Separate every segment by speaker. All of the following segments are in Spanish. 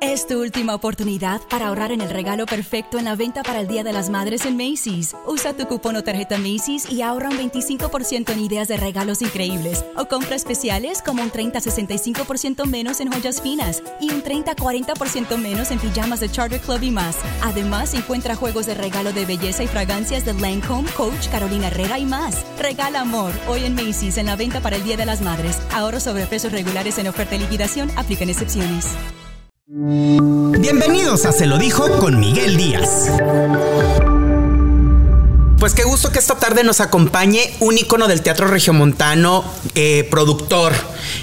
Speaker 1: Es tu última oportunidad para ahorrar en el regalo perfecto en la venta para el Día de las Madres en Macy's. Usa tu cupón o tarjeta Macy's y ahorra un 25% en ideas de regalos increíbles o compra especiales como un 30-65% menos en joyas finas y un 30-40% menos en pijamas de Charter Club y más. Además, encuentra juegos de regalo de belleza y fragancias de Lancome, Coach, Carolina Herrera y más. Regala amor hoy en Macy's en la venta para el Día de las Madres. Ahorro sobre precios regulares en oferta y liquidación. Aplican excepciones.
Speaker 2: Bienvenidos a Se lo dijo con Miguel Díaz. Pues qué gusto que esta tarde nos acompañe un ícono del teatro regiomontano, eh, productor,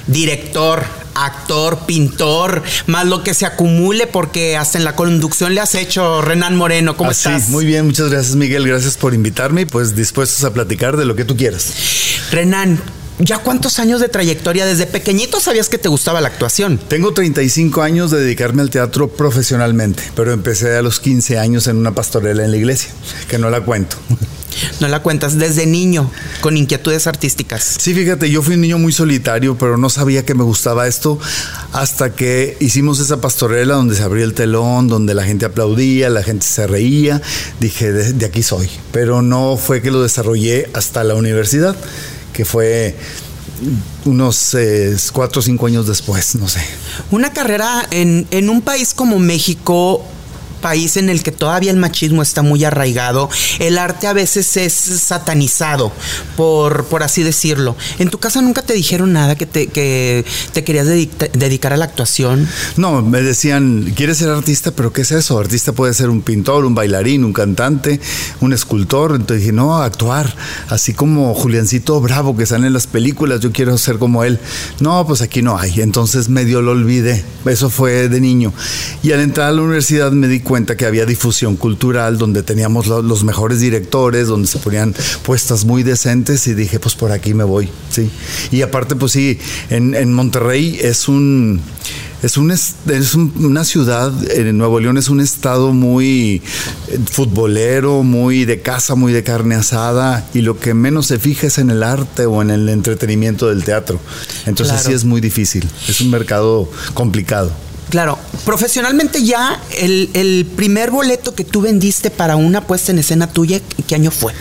Speaker 2: director, actor, pintor, más lo que se acumule, porque hasta en la conducción le has hecho Renan Moreno. ¿Cómo
Speaker 3: Así,
Speaker 2: estás?
Speaker 3: Muy bien, muchas gracias Miguel, gracias por invitarme y pues dispuestos a platicar de lo que tú quieras.
Speaker 2: Renan, ¿ya cuántos años de trayectoria? Desde pequeñito sabías que te gustaba la actuación.
Speaker 3: Tengo 35 años de dedicarme al teatro profesionalmente, pero empecé a los 15 años en una pastorela en la iglesia, que no la cuento.
Speaker 2: No la cuentas desde niño, con inquietudes artísticas.
Speaker 3: Sí, fíjate, yo fui un niño muy solitario, pero no sabía que me gustaba esto hasta que hicimos esa pastorela donde se abría el telón, donde la gente aplaudía, la gente se reía. Dije, de, de aquí soy. Pero no fue que lo desarrollé hasta la universidad, que fue unos eh, cuatro o cinco años después, no sé.
Speaker 2: Una carrera en, en un país como México país en el que todavía el machismo está muy arraigado, el arte a veces es satanizado, por, por así decirlo. ¿En tu casa nunca te dijeron nada que te, que te querías dedica- dedicar a la actuación?
Speaker 3: No, me decían, ¿quieres ser artista? ¿Pero qué es eso? Artista puede ser un pintor, un bailarín, un cantante, un escultor. Entonces dije, no, actuar. Así como Juliancito Bravo que sale en las películas, yo quiero ser como él. No, pues aquí no hay. Entonces medio lo olvidé. Eso fue de niño. Y al entrar a la universidad me di cuenta que había difusión cultural, donde teníamos lo- los mejores directores, donde se ponían puestas muy decentes y dije, pues por aquí me voy. Sí. Y aparte, pues sí, en, en Monterrey es un... Es, un, es es un- una ciudad, en Nuevo León es un estado muy eh, futbolero, muy de casa, muy de carne asada, y lo que menos se fija es en el arte o en el entretenimiento del teatro. Entonces
Speaker 2: Claro.
Speaker 3: sí es muy difícil, es un mercado complicado.
Speaker 2: Claro, profesionalmente ya el, el primer boleto que tú vendiste para una puesta en escena tuya, ¿qué año fue?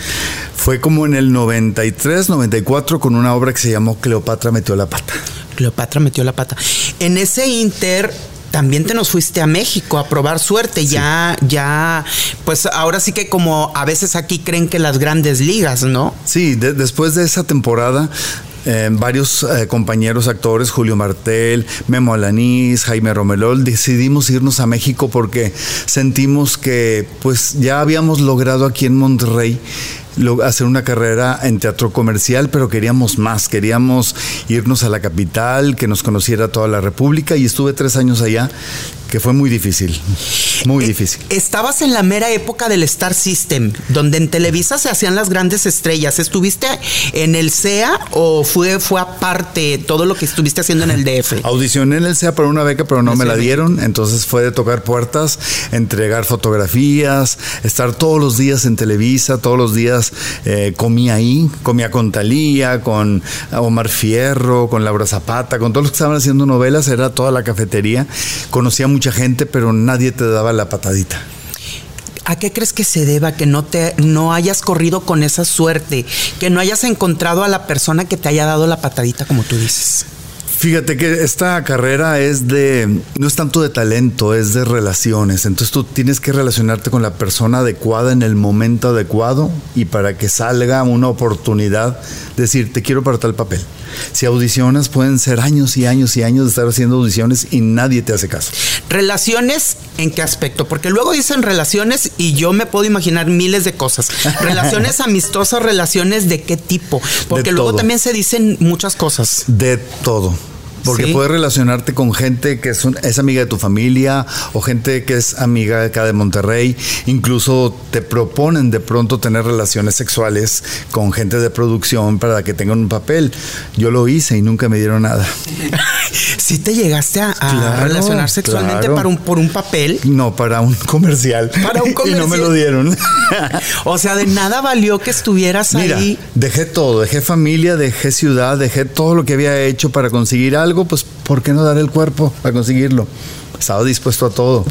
Speaker 3: Fue como en el 93, 94 con una obra que se llamó Cleopatra metió la pata.
Speaker 2: Cleopatra metió la pata. En ese inter también te nos fuiste a México a probar suerte. Ya, ya, pues ahora sí que como a veces aquí creen que las grandes ligas, ¿no?
Speaker 3: Sí, de- después de esa temporada, eh, varios eh, compañeros actores, Julio Martel, Memo Alanís, Jaime Romelol, decidimos irnos a México porque sentimos que pues ya habíamos logrado aquí en Monterrey hacer una carrera en teatro comercial, pero queríamos más, queríamos irnos a la capital, que nos conociera toda la República y estuve tres años allá, que fue muy difícil, muy
Speaker 2: Eh,
Speaker 3: difícil.
Speaker 2: Estabas en la mera época del Star System, donde en Televisa se hacían las grandes estrellas. ¿Estuviste en el CEA o fue, fue aparte todo lo que estuviste haciendo en el DF?
Speaker 3: Audicioné en el SEA para una beca, pero no me la
Speaker 2: CEA.
Speaker 3: dieron. Entonces fue de tocar puertas, entregar fotografías, estar todos los días en Televisa, todos los días eh, comía ahí, comía con Talía, con Omar Fierro, con Laura Zapata, con todos los que estaban haciendo novelas, era toda la cafetería. Conocía a mucha gente, pero nadie te daba la patadita.
Speaker 2: ¿A qué crees que se deba que no te no hayas corrido con esa suerte, que no hayas encontrado a la persona que te haya dado la patadita como tú dices?
Speaker 3: Fíjate que esta carrera es de, no es tanto de talento, es de relaciones. Entonces tú tienes que relacionarte con la persona adecuada en el momento adecuado y para que salga una oportunidad, decir, te quiero para tal papel. Si audicionas, pueden ser años y años y años de estar haciendo audiciones y nadie te hace caso.
Speaker 2: Relaciones, ¿en qué aspecto? Porque luego dicen relaciones y yo me puedo imaginar miles de cosas. Relaciones amistosas, relaciones de qué tipo. Porque
Speaker 3: De
Speaker 2: luego
Speaker 3: todo.
Speaker 2: también se dicen muchas cosas.
Speaker 3: De todo. Porque
Speaker 2: Sí.
Speaker 3: puedes relacionarte con gente que es, un- es amiga de tu familia o gente que es amiga acá de Monterrey. Incluso te proponen de pronto tener relaciones sexuales con gente de producción para que tengan un papel. Yo lo hice y nunca me dieron nada.
Speaker 2: Si te llegaste a, a
Speaker 3: Claro,
Speaker 2: relacionar sexualmente
Speaker 3: claro.
Speaker 2: para un, por un papel.
Speaker 3: No, para un comercial.
Speaker 2: Para un
Speaker 3: y no me
Speaker 2: comercial.
Speaker 3: lo dieron.
Speaker 2: O sea, de nada valió que estuvieras
Speaker 3: Mira,
Speaker 2: ahí.
Speaker 3: dejé todo, dejé familia, dejé ciudad, dejé todo lo que había hecho para conseguir algo, pues ¿por qué no dar el cuerpo para conseguirlo? Estaba dispuesto a todo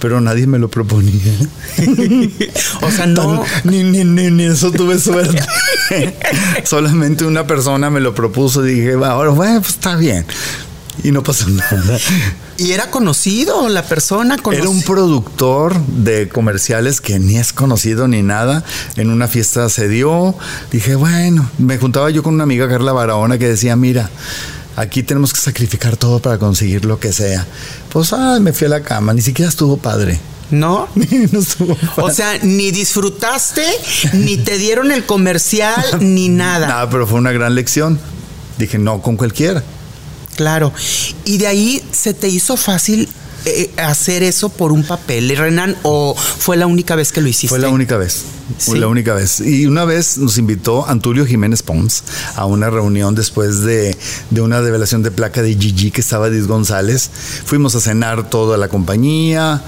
Speaker 3: pero nadie me lo proponía.
Speaker 2: o sea, no.
Speaker 3: ni, ni, ni, eso tuve suerte. Solamente una persona me lo propuso y dije, ahora, bueno, pues está bien. Y no pasó nada.
Speaker 2: ¿Y era conocido la persona?
Speaker 3: Era un productor de comerciales que ni es conocido ni nada. En una fiesta se dio. Dije, bueno, me juntaba yo con una amiga, Carla Barahona, que decía, mira, aquí tenemos que sacrificar todo para conseguir lo que sea. Pues, ah, me fui a la cama, ni siquiera estuvo padre.
Speaker 2: ¿No? no estuvo o sea, ni disfrutaste, ni te dieron el comercial, ni nada.
Speaker 3: Nada, pero fue una gran lección. Dije, no con cualquiera.
Speaker 2: Claro. Y de ahí se te hizo fácil eh, hacer eso por un papel, Renan, o fue la única vez que lo hiciste?
Speaker 3: Fue la única vez. Fue la única vez. Y una vez nos invitó Antulio Jiménez Pons a una reunión después de, de una revelación de placa de Gigi que estaba Diz González. Fuimos a cenar toda la compañía.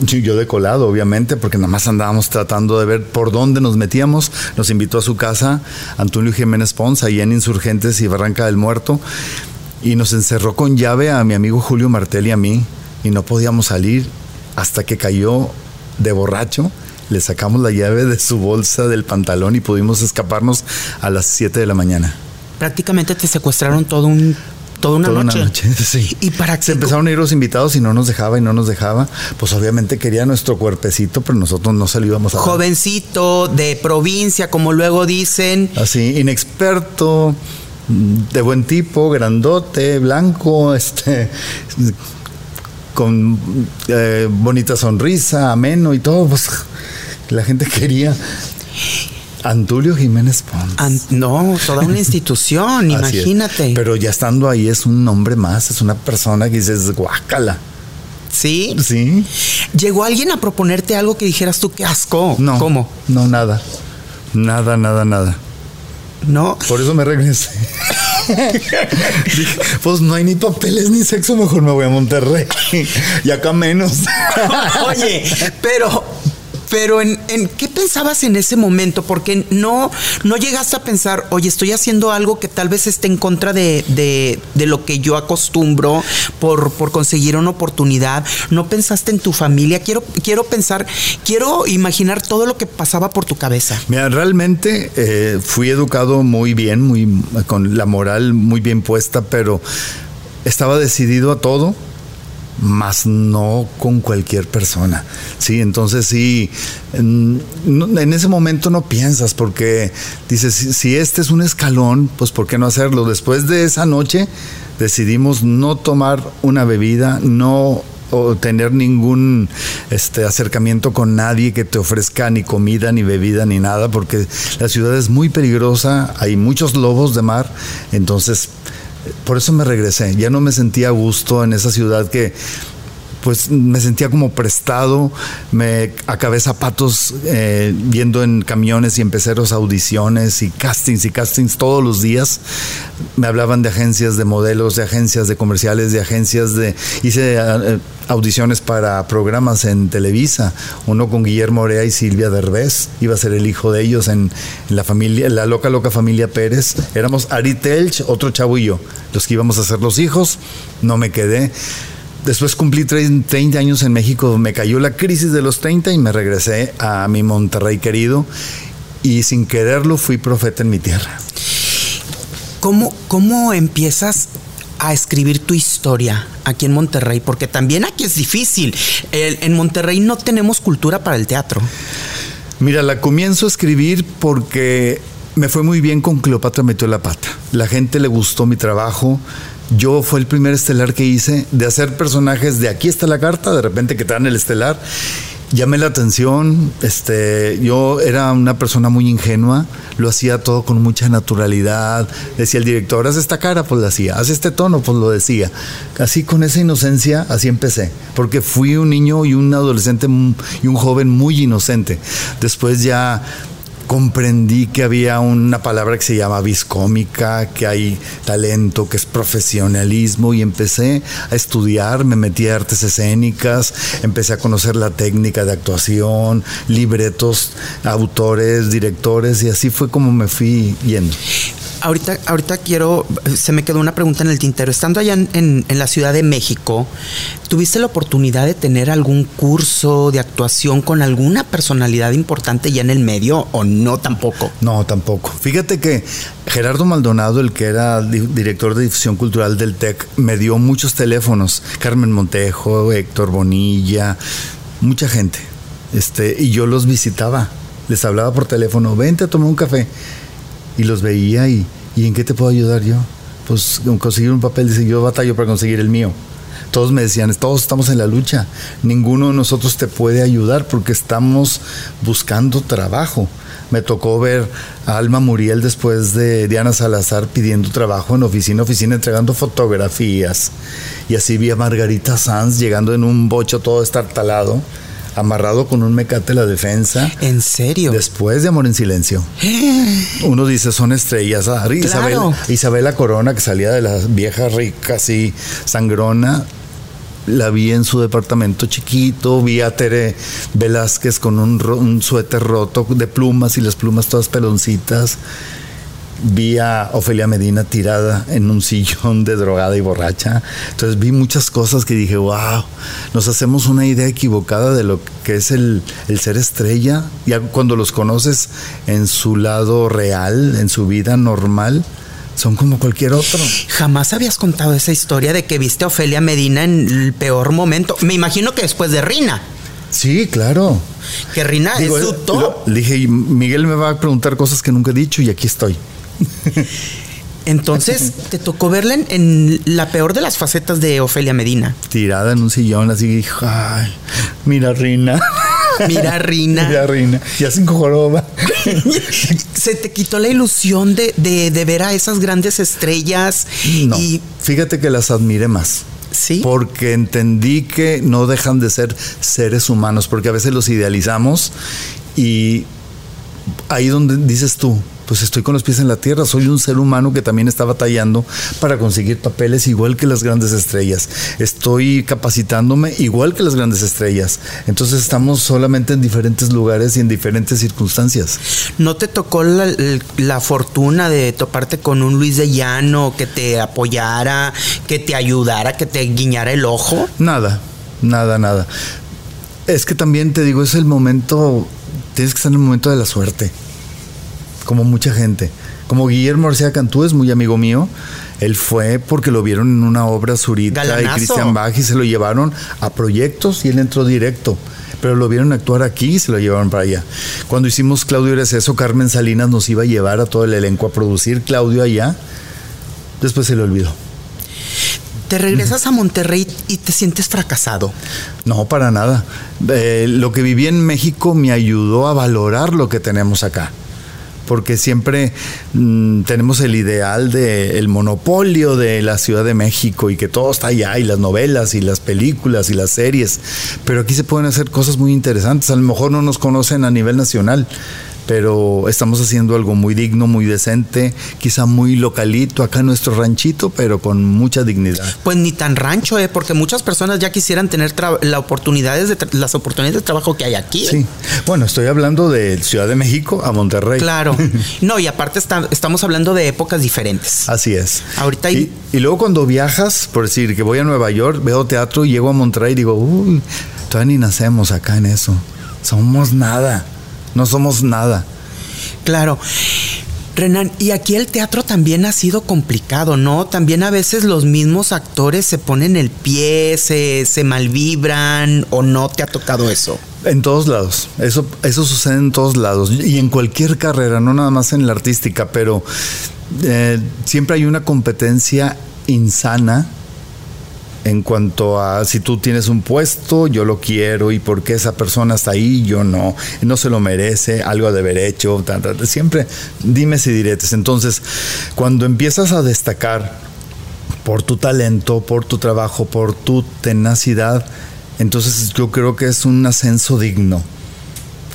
Speaker 3: Yo de colado, obviamente, porque nada más andábamos tratando de ver por dónde nos metíamos. Nos invitó a su casa Antulio Jiménez Pons, ahí en Insurgentes y Barranca del Muerto y nos encerró con llave a mi amigo Julio Martel y a mí y no podíamos salir hasta que cayó de borracho. Le sacamos la llave de su bolsa del pantalón y pudimos escaparnos a las 7 de la mañana.
Speaker 2: Prácticamente te secuestraron todo un toda una
Speaker 3: toda
Speaker 2: noche.
Speaker 3: Una noche sí.
Speaker 2: Y para
Speaker 3: se empezaron a ir los invitados y no nos dejaba y no nos dejaba. Pues obviamente quería nuestro cuerpecito, pero nosotros no salíamos a
Speaker 2: Jovencito, de provincia, como luego dicen.
Speaker 3: Así, inexperto, de buen tipo, grandote, blanco, este, con eh, bonita sonrisa, ameno y todo, pues la gente quería. Antulio Jiménez Pons.
Speaker 2: no, toda una institución, imagínate.
Speaker 3: Pero ya estando ahí es un nombre más, es una persona que dices, guácala.
Speaker 2: ¿Sí?
Speaker 3: Sí.
Speaker 2: ¿Llegó alguien a proponerte algo que dijeras tú, qué asco?
Speaker 3: No.
Speaker 2: ¿Cómo?
Speaker 3: No, nada. Nada, nada, nada.
Speaker 2: No.
Speaker 3: Por eso me regresé. pues no hay ni papeles ni sexo, mejor me voy a Monterrey. y acá menos.
Speaker 2: Oye, pero pero en, qué pensabas en ese momento, porque no, no llegaste a pensar, oye, estoy haciendo algo que tal vez esté en contra de, de, lo que yo acostumbro por, por, conseguir una oportunidad. No pensaste en tu familia. Quiero, quiero pensar, quiero imaginar todo lo que pasaba por tu cabeza.
Speaker 3: Mira, realmente eh, fui educado muy bien, muy con la moral muy bien puesta, pero estaba decidido a todo más no con cualquier persona. Sí, entonces sí, en, ese momento no piensas porque dices, si, este es un escalón, pues ¿por qué no hacerlo? Después de esa noche decidimos no tomar una bebida, no tener ningún este acercamiento con nadie que te ofrezca ni comida ni bebida ni nada porque la ciudad es muy peligrosa, hay muchos lobos de mar, entonces por eso me regresé. Ya no me sentía a gusto en esa ciudad que pues me sentía como prestado, me acabé zapatos eh, viendo en camiones y en peceros audiciones y castings y castings todos los días. Me hablaban de agencias de modelos, de agencias de comerciales, de agencias de... Hice eh, audiciones para programas en Televisa, uno con Guillermo Orea y Silvia Derbez, iba a ser el hijo de ellos en, en la familia, la loca loca familia Pérez. Éramos Ari Telch, otro chavo y yo, los que íbamos a ser los hijos, no me quedé. Después cumplí 30 años en México, me cayó la crisis de los 30 y me regresé a mi Monterrey querido y sin quererlo fui profeta en mi tierra.
Speaker 2: ¿Cómo, cómo empiezas a escribir tu historia aquí en Monterrey? Porque también aquí es difícil. en Monterrey no tenemos cultura para el teatro.
Speaker 3: Mira, la comienzo a escribir porque me fue muy bien con Cleopatra metió la pata. La gente le gustó mi trabajo, yo fue el primer estelar que hice de hacer personajes de aquí está la carta, de repente que te dan el estelar. Llamé la atención, este, yo era una persona muy ingenua, lo hacía todo con mucha naturalidad. Decía el director, haz esta cara, pues lo hacía, haz este tono, pues lo decía. Así con esa inocencia, así empecé, porque fui un niño y un adolescente y un joven muy inocente. Después ya comprendí que había una palabra que se llama viscómica, que hay talento, que es profesionalismo y empecé a estudiar, me metí a artes escénicas, empecé a conocer la técnica de actuación, libretos, autores, directores y así fue como me fui yendo.
Speaker 2: Ahorita, ahorita quiero, se me quedó una pregunta en el tintero. Estando allá en, en, la Ciudad de México, ¿tuviste la oportunidad de tener algún curso de actuación con alguna personalidad importante ya en el medio o no tampoco?
Speaker 3: No, tampoco. Fíjate que Gerardo Maldonado, el que era director de difusión cultural del TEC, me dio muchos teléfonos. Carmen Montejo, Héctor Bonilla, mucha gente. Este, y yo los visitaba. Les hablaba por teléfono, vente a tomar un café y los veía y, ¿y en qué te puedo ayudar yo? Pues conseguir un papel, dice, yo batallo para conseguir el mío. Todos me decían, todos estamos en la lucha, ninguno de nosotros te puede ayudar porque estamos buscando trabajo. Me tocó ver a Alma Muriel después de Diana Salazar pidiendo trabajo en oficina, oficina, entregando fotografías. Y así vi a Margarita Sanz llegando en un bocho todo estartalado amarrado con un mecate la defensa.
Speaker 2: ¿En serio?
Speaker 3: Después de Amor en Silencio. Uno dice, son estrellas. Ah, Isabela, Corona, que salía de la vieja rica, así, sangrona. La vi en su departamento chiquito, vi a Tere Velázquez con un, un suéter roto de plumas y las plumas todas peloncitas vi a Ofelia Medina tirada en un sillón de drogada y borracha. Entonces vi muchas cosas que dije, wow, nos hacemos una idea equivocada de lo que es el, ser estrella. Ya cuando los conoces en su lado real, en su vida normal, son como cualquier otro.
Speaker 2: Jamás habías contado esa historia de que viste a Ofelia Medina en el peor momento. Me imagino que después de Rina.
Speaker 3: Sí, claro.
Speaker 2: Que Rina es su top.
Speaker 3: dije, Miguel me va a preguntar cosas que nunca he dicho y aquí estoy.
Speaker 2: Entonces te tocó verla en, la peor de las facetas de Ofelia Medina.
Speaker 3: Tirada en un sillón, así ay, mira Rina.
Speaker 2: Mira Rina.
Speaker 3: Mira Rina. Ya sin joroba.
Speaker 2: Se te quitó la ilusión de, ver a esas grandes estrellas.
Speaker 3: y fíjate que las admiré más.
Speaker 2: Sí.
Speaker 3: Porque entendí que no dejan de ser seres humanos, porque a veces los idealizamos y ahí donde dices tú, pues estoy con los pies en la tierra, soy un ser humano que también está batallando para conseguir papeles igual que las grandes estrellas. Estoy capacitándome igual que las grandes estrellas. Entonces estamos solamente en diferentes lugares y en diferentes circunstancias.
Speaker 2: ¿No te tocó la, fortuna de toparte con un Luis de Llano que te apoyara, que te ayudara, que te guiñara el ojo?
Speaker 3: Nada, nada, nada. Es que también te digo, es el momento, tienes que estar en el momento de la suerte como mucha gente. Como Guillermo García Cantú es muy amigo mío, él fue porque lo vieron en una obra Zurita y Cristian Bach y se lo llevaron a proyectos y él entró directo. Pero lo vieron actuar aquí y se lo llevaron para allá. Cuando hicimos Claudio eso Carmen Salinas nos iba a llevar a todo el elenco a producir Claudio allá. Después se le olvidó.
Speaker 2: Te regresas a Monterrey y te sientes fracasado.
Speaker 3: No, para nada. Eh, lo que viví en México me ayudó a valorar lo que tenemos acá porque siempre mm, tenemos el ideal del monopolio de la Ciudad de México y que todo está allá, y las novelas y las películas y las series, pero aquí se pueden hacer cosas muy interesantes, a lo mejor no nos conocen a nivel nacional, pero estamos haciendo algo muy digno, muy decente, quizá muy localito acá en nuestro ranchito, pero con mucha dignidad.
Speaker 2: Pues ni tan rancho, ¿eh? porque muchas personas ya quisieran tener la oportunidades de las oportunidades de trabajo que hay aquí.
Speaker 3: Sí, bueno, estoy hablando de Ciudad de México a Monterrey.
Speaker 2: Claro, no, y aparte estamos hablando de épocas diferentes.
Speaker 3: Así es.
Speaker 2: Ahorita
Speaker 3: y, y luego cuando viajas, por decir que voy a Nueva York, veo teatro y llego a Monterrey y digo, uy, todavía ni nacemos acá en eso. Somos nada no somos nada.
Speaker 2: Claro. Renan, y aquí el teatro también ha sido complicado, ¿no? También a veces los mismos actores se ponen el pie, se, se malvibran o no te ha tocado eso.
Speaker 3: En todos lados, eso, eso sucede en todos lados y en cualquier carrera, no nada más en la artística, pero eh, siempre hay una competencia insana en cuanto a si tú tienes un puesto, yo lo quiero y por qué esa persona está ahí, yo no, no se lo merece, algo de haber hecho, siempre dime si diretes. Entonces, cuando empiezas a destacar por tu talento, por tu trabajo, por tu tenacidad, entonces yo creo que es un ascenso digno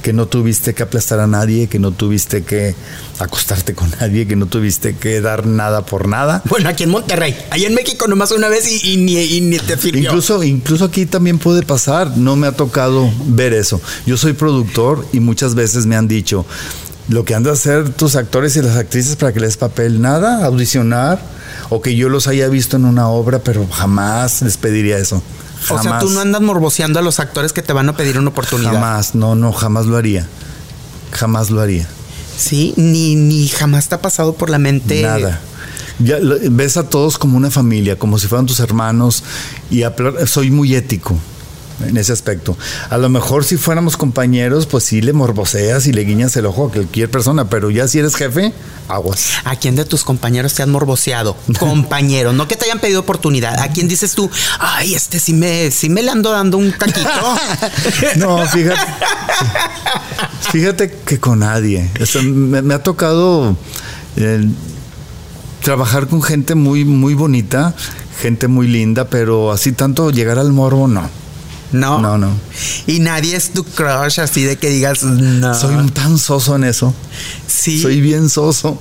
Speaker 3: que no tuviste que aplastar a nadie, que no tuviste que acostarte con nadie, que no tuviste que dar nada por nada.
Speaker 2: Bueno, aquí en Monterrey, ahí en México nomás una vez y, ni, te sirvió.
Speaker 3: Incluso, incluso aquí también puede pasar, no me ha tocado ver eso. Yo soy productor y muchas veces me han dicho, lo que han de hacer tus actores y las actrices para que les papel, nada, audicionar, o que yo los haya visto en una obra, pero jamás les pediría eso.
Speaker 2: O sea, tú no andas morboseando a los actores que te van a pedir una oportunidad.
Speaker 3: Jamás, no, no, jamás lo haría. Jamás lo haría.
Speaker 2: Sí, ni, ni jamás te ha pasado por la mente.
Speaker 3: Nada. Ya ves a todos como una familia, como si fueran tus hermanos, y soy muy ético en ese aspecto. A lo mejor si fuéramos compañeros, pues sí le morboseas y le guiñas el ojo a cualquier persona, pero ya si eres jefe, aguas.
Speaker 2: ¿A quién de tus compañeros te han morboseado? Compañero, no que te hayan pedido oportunidad. ¿A quién dices tú, ay, este sí me, sí me le ando dando un taquito?
Speaker 3: no, fíjate. Fíjate que con nadie. me, ha tocado eh, trabajar con gente muy, muy bonita, gente muy linda, pero así tanto llegar al morbo, no.
Speaker 2: No.
Speaker 3: No, no.
Speaker 2: Y nadie es tu crush así de que digas, no.
Speaker 3: Soy tan soso en eso.
Speaker 2: Sí.
Speaker 3: Soy bien soso.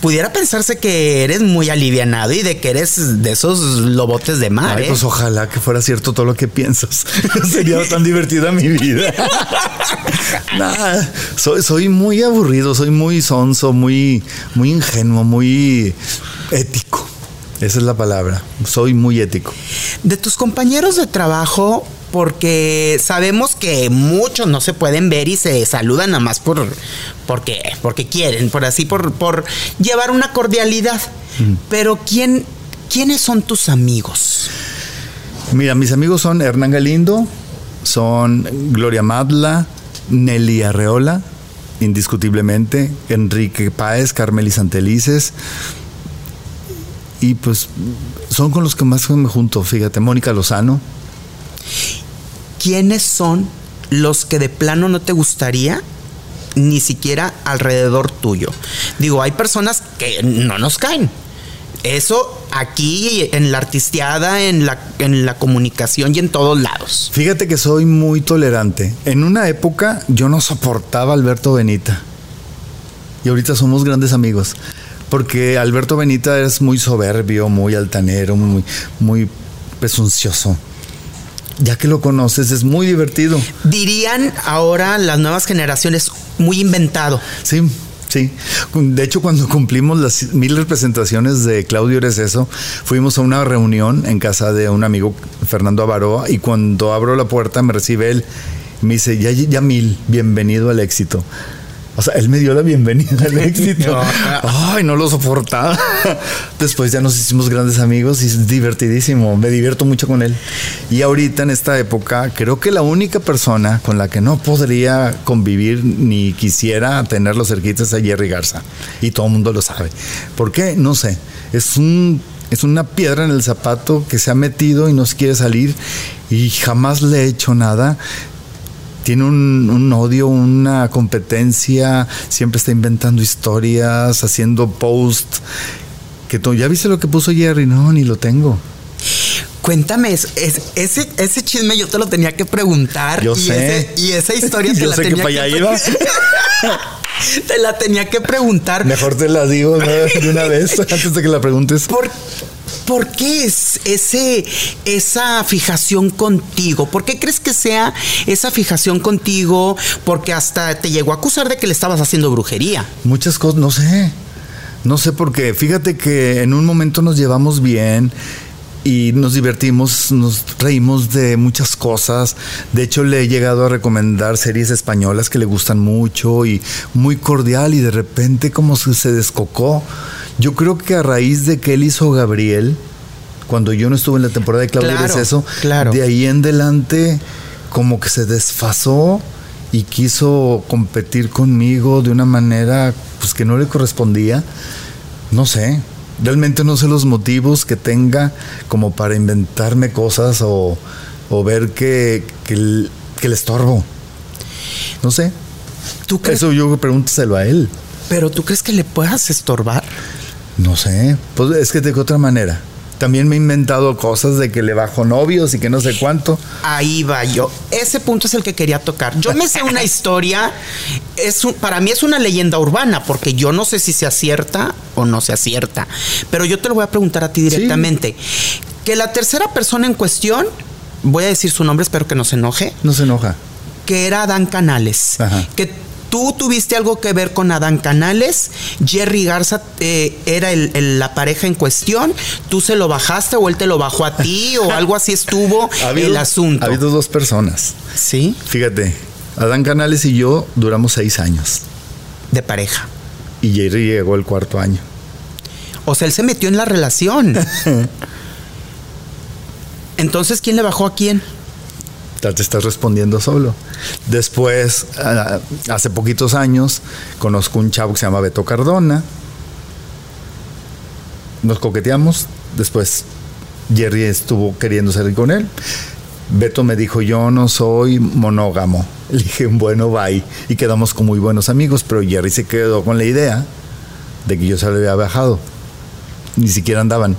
Speaker 2: Pudiera pensarse que eres muy alivianado y de que eres de esos lobotes de mar.
Speaker 3: Ay, pues ¿eh? ojalá que fuera cierto todo lo que piensas. Sería tan divertida mi vida. Nada, soy, soy muy aburrido, soy muy sonso, muy, muy ingenuo, muy ético. Esa es la palabra. Soy muy ético.
Speaker 2: De tus compañeros de trabajo, porque sabemos que muchos no se pueden ver y se saludan nada más por porque porque quieren, por así por por llevar una cordialidad. Pero quién quiénes son tus amigos?
Speaker 3: Mira, mis amigos son Hernán Galindo, son Gloria Madla, Nelly Arreola, indiscutiblemente, Enrique Páez, Carmeli Santelices. Y pues son con los que más me junto, fíjate, Mónica Lozano.
Speaker 2: ¿quiénes son los que de plano no te gustaría ni siquiera alrededor tuyo? Digo, hay personas que no nos caen. Eso aquí en la artisteada, en la, en la comunicación y en todos lados.
Speaker 3: Fíjate que soy muy tolerante. En una época yo no soportaba a Alberto Benita. Y ahorita somos grandes amigos. Porque Alberto Benita es muy soberbio, muy altanero, muy, muy presuncioso ya que lo conoces, es muy divertido.
Speaker 2: Dirían ahora las nuevas generaciones, muy inventado.
Speaker 3: Sí. Sí, de hecho cuando cumplimos las mil representaciones de Claudio eso fuimos a una reunión en casa de un amigo, Fernando Avaroa, y cuando abro la puerta me recibe él, me dice, ya, ya mil, bienvenido al éxito. O sea, él me dio la bienvenida al éxito. Ay, no lo soportaba. Después ya nos hicimos grandes amigos y es divertidísimo. Me divierto mucho con él. Y ahorita en esta época, creo que la única persona con la que no podría convivir ni quisiera tenerlo cerquita es a Jerry Garza. Y todo el mundo lo sabe. ¿Por qué? No sé. Es un es una piedra en el zapato que se ha metido y no se quiere salir y jamás le he hecho nada tiene un, odio, una competencia, siempre está inventando historias, haciendo posts. Que ¿Ya viste lo que puso Jerry? No, ni lo tengo.
Speaker 2: Cuéntame, es, ese, ese chisme yo te lo tenía que preguntar.
Speaker 3: Yo sé.
Speaker 2: y esa historia te
Speaker 3: yo
Speaker 2: la
Speaker 3: sé
Speaker 2: tenía
Speaker 3: que para allá iba.
Speaker 2: te la tenía que preguntar.
Speaker 3: Mejor te la digo de una vez antes de que la preguntes.
Speaker 2: ¿Por ¿Por qué es ese, esa fijación contigo? ¿Por qué crees que sea esa fijación contigo? Porque hasta te llegó a acusar de que le estabas haciendo brujería.
Speaker 3: Muchas cosas, no sé. No sé por qué. Fíjate que en un momento nos llevamos bien y nos divertimos, nos reímos de muchas cosas. De hecho, le he llegado a recomendar series españolas que le gustan mucho y muy cordial y de repente como se descocó. Yo creo que a raíz de que él hizo Gabriel, cuando yo no estuve en la temporada de Claudia claro, eso, de ahí en adelante como que se desfasó y quiso competir conmigo de una manera pues que no le correspondía. No sé, realmente no sé los motivos que tenga como para inventarme cosas o, ver que, que, le estorbo. No sé. ¿Tú Eso yo pregúntaselo a él.
Speaker 2: Pero ¿tú crees que le puedas estorbar?
Speaker 3: No sé, pues es que de otra manera. También me he inventado cosas de que le bajo novios y que no sé cuánto.
Speaker 2: Ahí va yo. Ese punto es el que quería tocar. Yo me sé una historia, es para mí es una leyenda urbana, porque yo no sé si se acierta o no se acierta. Pero yo te lo voy a preguntar a ti directamente. Que la tercera persona en cuestión, voy a decir su nombre, espero que no se enoje.
Speaker 3: No se enoja.
Speaker 2: Que era Dan Canales. Que tú tuviste algo que ver con Adán Canales, Jerry Garza eh, era la pareja en cuestión, tú se lo bajaste o él te lo bajó a ti o algo así estuvo el asunto.
Speaker 3: Ha habido dos personas.
Speaker 2: Sí.
Speaker 3: Fíjate, Adán Canales y yo duramos seis años.
Speaker 2: De pareja.
Speaker 3: Y Jerry llegó el cuarto año.
Speaker 2: O sea, él se metió en la relación. Entonces, ¿quién le bajó a quién?
Speaker 3: Te estás respondiendo solo. Después, hace poquitos años, conozco un chavo que se llama Beto Cardona. Nos coqueteamos. Después, Jerry estuvo queriendo salir con él. Beto me dijo, yo no soy monógamo. Le dije, bueno, bye. Y quedamos como muy buenos amigos, pero Jerry se quedó con la idea de que yo se lo había bajado. Ni siquiera andaban.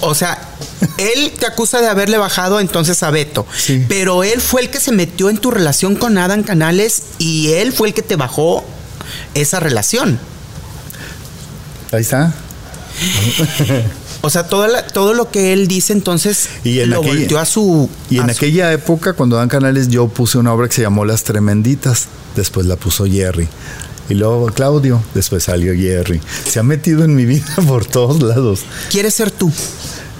Speaker 2: O sea, él te acusa de haberle bajado entonces a Beto. Pero él fue el que se metió en tu relación con Adam Canales y él fue el que te bajó esa relación.
Speaker 3: Ahí está.
Speaker 2: O sea, todo, todo lo que él dice entonces
Speaker 3: y en
Speaker 2: lo volteó a su...
Speaker 3: Y en aquella época, cuando Dan Canales, yo puse una obra que se llamó Las Tremenditas. Después la puso Jerry. Y luego Claudio, después salió Jerry. Se ha metido en mi vida por todos lados.
Speaker 2: ¿Quieres ser tú?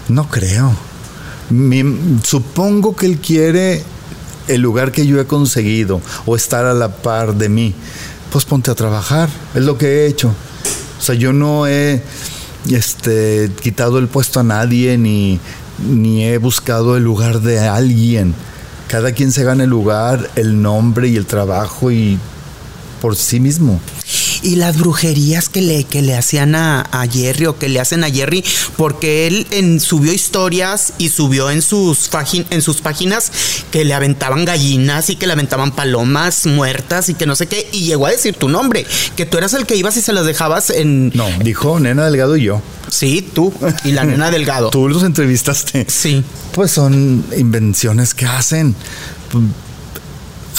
Speaker 3: No creo. supongo que él quiere el lugar que yo he conseguido o estar a la par de mí. Pues ponte a trabajar. Es lo que he hecho. O sea, yo no he este, quitado el puesto a nadie ni, ni he buscado el lugar de alguien. Cada quien se gana el lugar, el nombre y el trabajo y por sí mismo
Speaker 2: y las brujerías que le, que le hacían a, Jerry o que le hacen a Jerry, porque él en, subió historias y subió en sus, en sus páginas que le aventaban gallinas y que le aventaban palomas muertas y que no sé qué, y llegó a decir tu nombre, que tú eras el que ibas y se las dejabas en...
Speaker 3: No, dijo Nena Delgado y yo.
Speaker 2: Sí, tú y la Nena Delgado.
Speaker 3: tú los entrevistaste.
Speaker 2: Sí.
Speaker 3: Pues son invenciones que hacen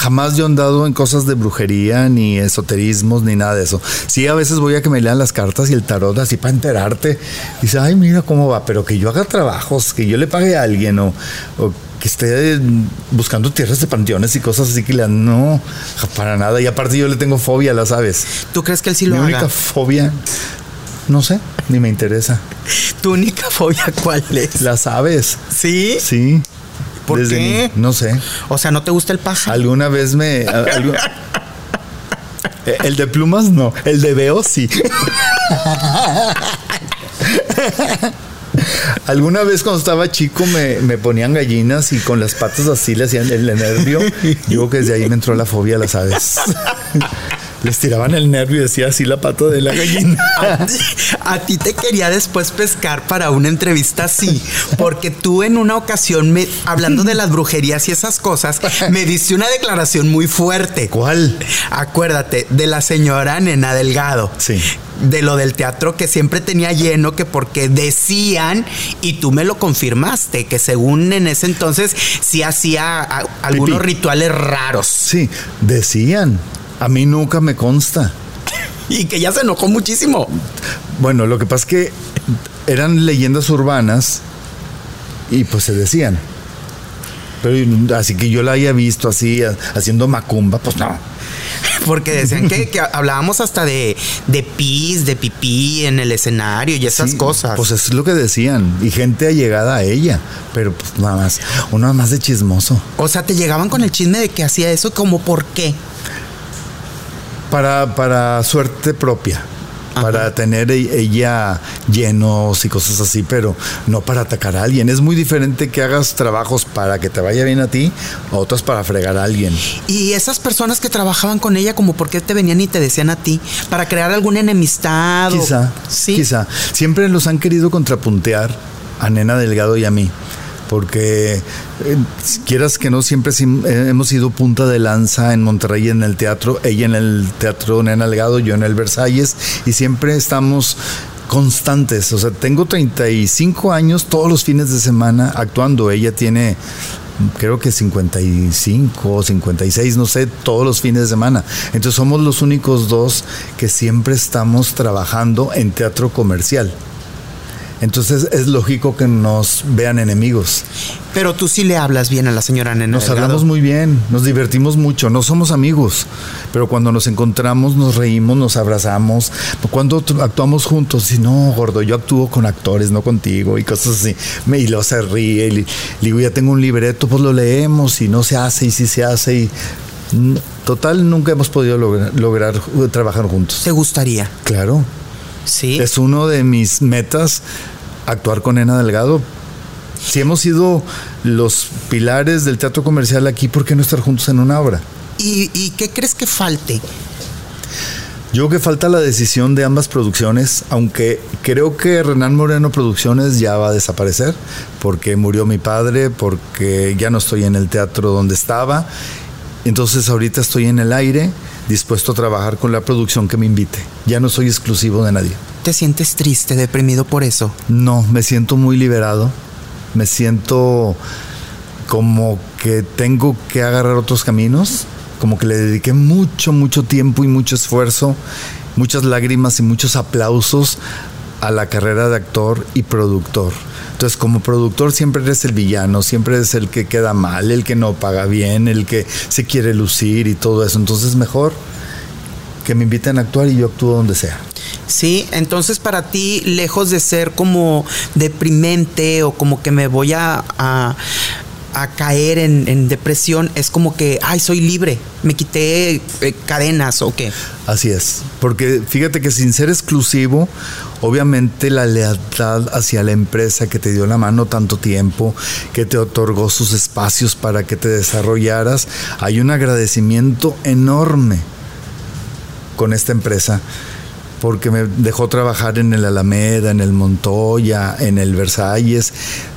Speaker 3: jamás yo he andado en cosas de brujería, ni esoterismos, ni nada de eso. Sí, a veces voy a que me lean las cartas y el tarot así para enterarte. Dice, ay, mira cómo va, pero que yo haga trabajos, que yo le pague a alguien o, que esté buscando tierras de panteones y cosas así que le no, para nada. Y aparte yo le tengo fobia, la sabes.
Speaker 2: ¿Tú crees que él sí lo
Speaker 3: Mi única fobia, no sé, ni me interesa.
Speaker 2: ¿Tu única fobia cuál es?
Speaker 3: La sabes.
Speaker 2: ¿Sí?
Speaker 3: Sí.
Speaker 2: ¿Por qué?
Speaker 3: no sé.
Speaker 2: O sea, ¿no te gusta el paja?
Speaker 3: Alguna vez me... Eh, el de plumas no, el de veo sí. Alguna vez cuando estaba chico me, me, ponían gallinas y con las patas así le hacían el nervio. Digo que desde ahí me entró la fobia a las aves les tiraban el nervio y decía así la pata de la gallina.
Speaker 2: A ti, te quería después pescar para una entrevista así, porque tú en una ocasión, me, hablando de las brujerías y esas cosas, me diste una declaración muy fuerte.
Speaker 3: ¿Cuál?
Speaker 2: Acuérdate, de la señora Nena Delgado.
Speaker 3: Sí
Speaker 2: de lo del teatro que siempre tenía lleno, que porque decían, y tú me lo confirmaste, que según en ese entonces sí hacía algunos rituales raros.
Speaker 3: Sí, decían. A mí nunca me consta.
Speaker 2: y que ya se enojó muchísimo.
Speaker 3: Bueno, lo que pasa es que eran leyendas urbanas y pues se decían. Pero así que yo la haya visto así, haciendo macumba, pues no.
Speaker 2: Porque decían que, hablábamos hasta de, de pis, de pipí en el escenario y esas cosas.
Speaker 3: Pues es lo que decían. Y gente allegada a ella. Pero pues nada más, uno más de chismoso.
Speaker 2: O sea, te llegaban con el chisme de que hacía eso, como por qué
Speaker 3: para, para suerte propia. Para tener e-, ella llenos y cosas así, pero no para atacar a alguien. Es muy diferente que hagas trabajos para que te vaya bien a ti, o otros para fregar a alguien.
Speaker 2: Y esas personas que trabajaban con ella, como por qué te venían y te decían a ti, para crear alguna enemistad.
Speaker 3: Quizá, ¿Sí? quizá. Siempre los han querido contrapuntear a Nena Delgado y a mí porque eh, quieras que no, siempre eh, hemos sido punta de lanza en Monterrey en el teatro, ella en el teatro Nena Legado, yo en el Versalles, y siempre estamos constantes, o sea, tengo 35 años todos los fines de semana actuando, ella tiene creo que 55 o 56, no sé, todos los fines de semana. Entonces somos los únicos dos que siempre estamos trabajando en teatro comercial. Entonces es lógico que nos vean enemigos.
Speaker 2: Pero tú sí le hablas bien a la señora Nena.
Speaker 3: Nos hablamos muy bien, nos divertimos mucho, no somos amigos, pero cuando nos encontramos nos reímos, nos abrazamos. Cuando actuamos juntos, si no, gordo, yo actúo con actores, no contigo y cosas así. Y luego se ríe y le digo, ya tengo un libreto, pues lo leemos y no se hace y sí se hace y total nunca hemos podido lograr, lograr trabajar juntos.
Speaker 2: ¿Te gustaría?
Speaker 3: Claro.
Speaker 2: Sí.
Speaker 3: Es uno de mis metas actuar con Ena Delgado. Si hemos sido los pilares del teatro comercial aquí, ¿por qué no estar juntos en una obra?
Speaker 2: ¿Y, qué crees que falte?
Speaker 3: Yo creo que falta la decisión de ambas producciones, aunque creo que Renan Moreno Producciones ya va a desaparecer, porque murió mi padre, porque ya no estoy en el teatro donde estaba. Entonces ahorita estoy en el aire, dispuesto a trabajar con la producción que me invite. Ya no soy exclusivo de nadie.
Speaker 2: ¿Te sientes triste, deprimido por eso?
Speaker 3: No, me siento muy liberado. Me siento como que tengo que agarrar otros caminos, como que le dediqué mucho, mucho tiempo y mucho esfuerzo, muchas lágrimas y muchos aplausos a la carrera de actor y productor. Entonces, como productor siempre eres el villano, siempre eres el que queda mal, el que no paga bien, el que se quiere lucir y todo eso. Entonces, mejor que me inviten a actuar y yo actúo donde sea.
Speaker 2: Sí, entonces para ti, lejos de ser como deprimente o como que me voy a, a, caer en, depresión, es como que, ay, soy libre, me quité eh, cadenas o qué.
Speaker 3: Así es, porque fíjate que sin ser exclusivo, obviamente la lealtad hacia la empresa que te dio la mano tanto tiempo, que te otorgó sus espacios para que te desarrollaras, hay un agradecimiento enorme con esta empresa porque me dejó trabajar en el Alameda, en el Montoya, en el Versalles.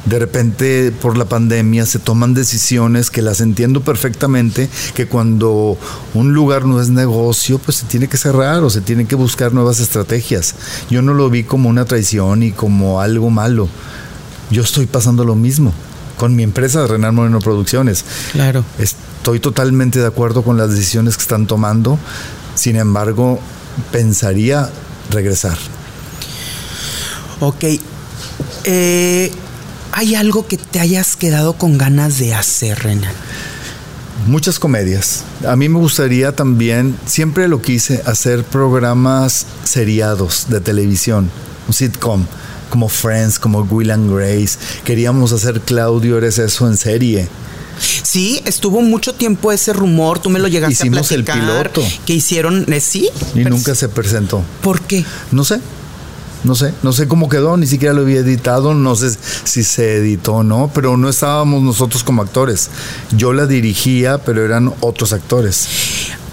Speaker 3: De repente, por la pandemia, se toman decisiones que las entiendo perfectamente, que cuando un lugar no es negocio, pues se tiene que cerrar o se tiene que buscar nuevas estrategias. Yo no lo vi como una traición y como algo malo. Yo estoy pasando lo mismo con mi empresa Renan Moreno Producciones.
Speaker 2: Claro.
Speaker 3: Estoy totalmente de acuerdo con las decisiones que están tomando. Sin embargo, pensaría regresar.
Speaker 2: Ok. Eh, ¿Hay algo que te hayas quedado con ganas de hacer, Renan?
Speaker 3: Muchas comedias. A mí me gustaría también, siempre lo quise, hacer programas seriados de televisión, un sitcom, como Friends, como Will and Grace. Queríamos hacer Claudio, eres eso en serie.
Speaker 2: Sí, estuvo mucho tiempo ese rumor, tú me lo llegaste
Speaker 3: Hicimos
Speaker 2: a
Speaker 3: platicar. el piloto.
Speaker 2: Que hicieron, ¿eh, ¿sí?
Speaker 3: Y nunca se presentó.
Speaker 2: ¿Por qué?
Speaker 3: No sé. No sé, no sé cómo quedó, ni siquiera lo había editado, no sé si se editó o no, pero no estábamos nosotros como actores. Yo la dirigía, pero eran otros actores.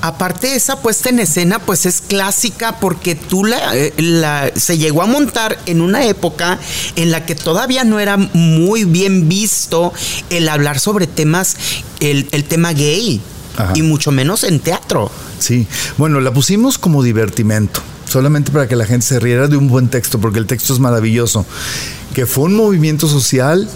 Speaker 2: Aparte esa puesta en escena pues es clásica porque tú eh, la, se llegó a montar en una época en la que todavía no era muy bien visto el hablar sobre temas, el, tema gay y mucho menos en teatro.
Speaker 3: Sí, bueno, la pusimos como divertimento solamente para que la gente se riera de un buen texto, porque el texto es maravilloso. Que fue un movimiento social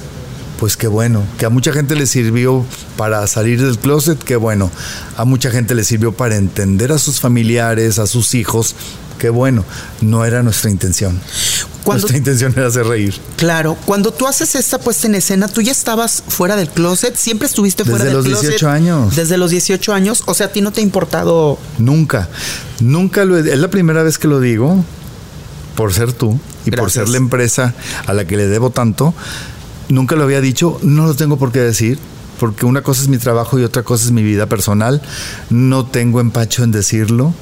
Speaker 3: pues qué bueno, que a mucha gente le sirvió para salir del closet, qué bueno, a mucha gente le sirvió para entender a sus familiares, a sus hijos, qué bueno, no era nuestra intención. nuestra intención era hacer reír.
Speaker 2: Claro, cuando tú haces esta puesta en escena, tú ya estabas fuera del closet, siempre estuviste fuera
Speaker 3: del
Speaker 2: closet.
Speaker 3: Desde los 18 años.
Speaker 2: Desde los 18 años, o sea, a ti no te ha importado.
Speaker 3: Nunca, nunca lo he, es la primera vez que lo digo, por ser tú y por ser la empresa a la que le debo tanto nunca lo había dicho, no lo tengo por qué decir, porque una cosa es mi trabajo y otra cosa es mi vida personal. No tengo empacho en decirlo.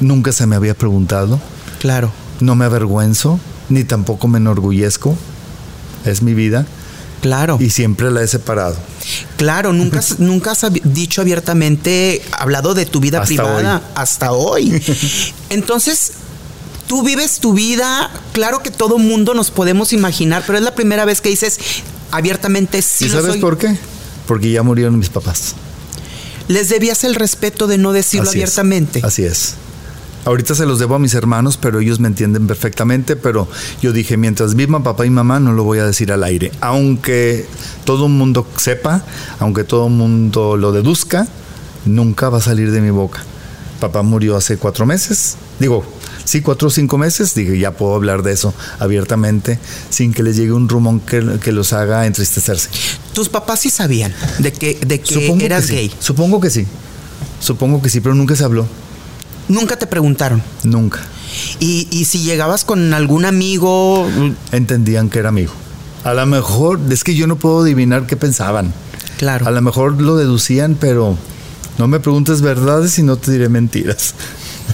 Speaker 3: Nunca se me había preguntado.
Speaker 2: Claro.
Speaker 3: No me avergüenzo, ni tampoco me enorgullezco. Es mi vida.
Speaker 2: Claro.
Speaker 3: Y siempre la he separado.
Speaker 2: Claro, nunca, nunca has dicho abiertamente, hablado de tu vida privada hasta hoy. Entonces, tú vives tu vida, claro que todo mundo nos podemos imaginar, pero es la primera vez que dices abiertamente sí.
Speaker 3: ¿Y sabes por qué? Porque ya murieron mis papás.
Speaker 2: Les debías el respeto de no decirlo abiertamente.
Speaker 3: así es. Ahorita se los debo a mis hermanos, pero ellos me entienden perfectamente, pero yo dije, mientras vivan papá y mamá, no lo voy a decir al aire. Aunque todo el mundo sepa, aunque todo el mundo lo deduzca, nunca va a salir de mi boca. Papá murió hace cuatro meses. Digo, sí, cuatro o cinco meses, dije, ya puedo hablar de eso abiertamente, sin que les llegue un rumón que, que los haga entristecerse.
Speaker 2: ¿Tus papás sí sabían de que, de que eras
Speaker 3: que
Speaker 2: gay?
Speaker 3: Supongo que sí. Supongo que sí, pero nunca se habló.
Speaker 2: Nunca te preguntaron.
Speaker 3: Nunca.
Speaker 2: Y, y si llegabas con algún amigo.
Speaker 3: Entendían que era amigo. A lo mejor, es que yo no puedo adivinar qué pensaban.
Speaker 2: Claro.
Speaker 3: A lo mejor lo deducían, pero no me preguntes verdades y no te diré mentiras.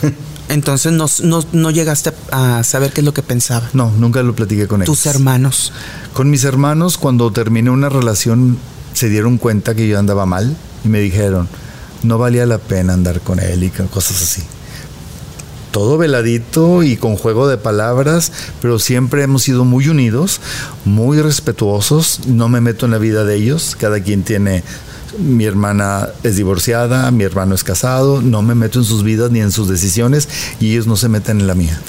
Speaker 2: Entonces no, no, no, llegaste a saber qué es lo que pensaba.
Speaker 3: No, nunca lo platiqué con ellos.
Speaker 2: ¿Tus hermanos?
Speaker 3: Con mis hermanos, cuando terminé una relación, se dieron cuenta que yo andaba mal y me dijeron, no valía la pena andar con él y cosas así. Todo veladito y con juego de palabras, pero siempre hemos sido muy unidos, muy respetuosos. No me meto en la vida de ellos, cada quien tiene mi hermana es divorciada, mi hermano es casado, no me meto en sus vidas ni en sus decisiones y ellos no se meten en la mía.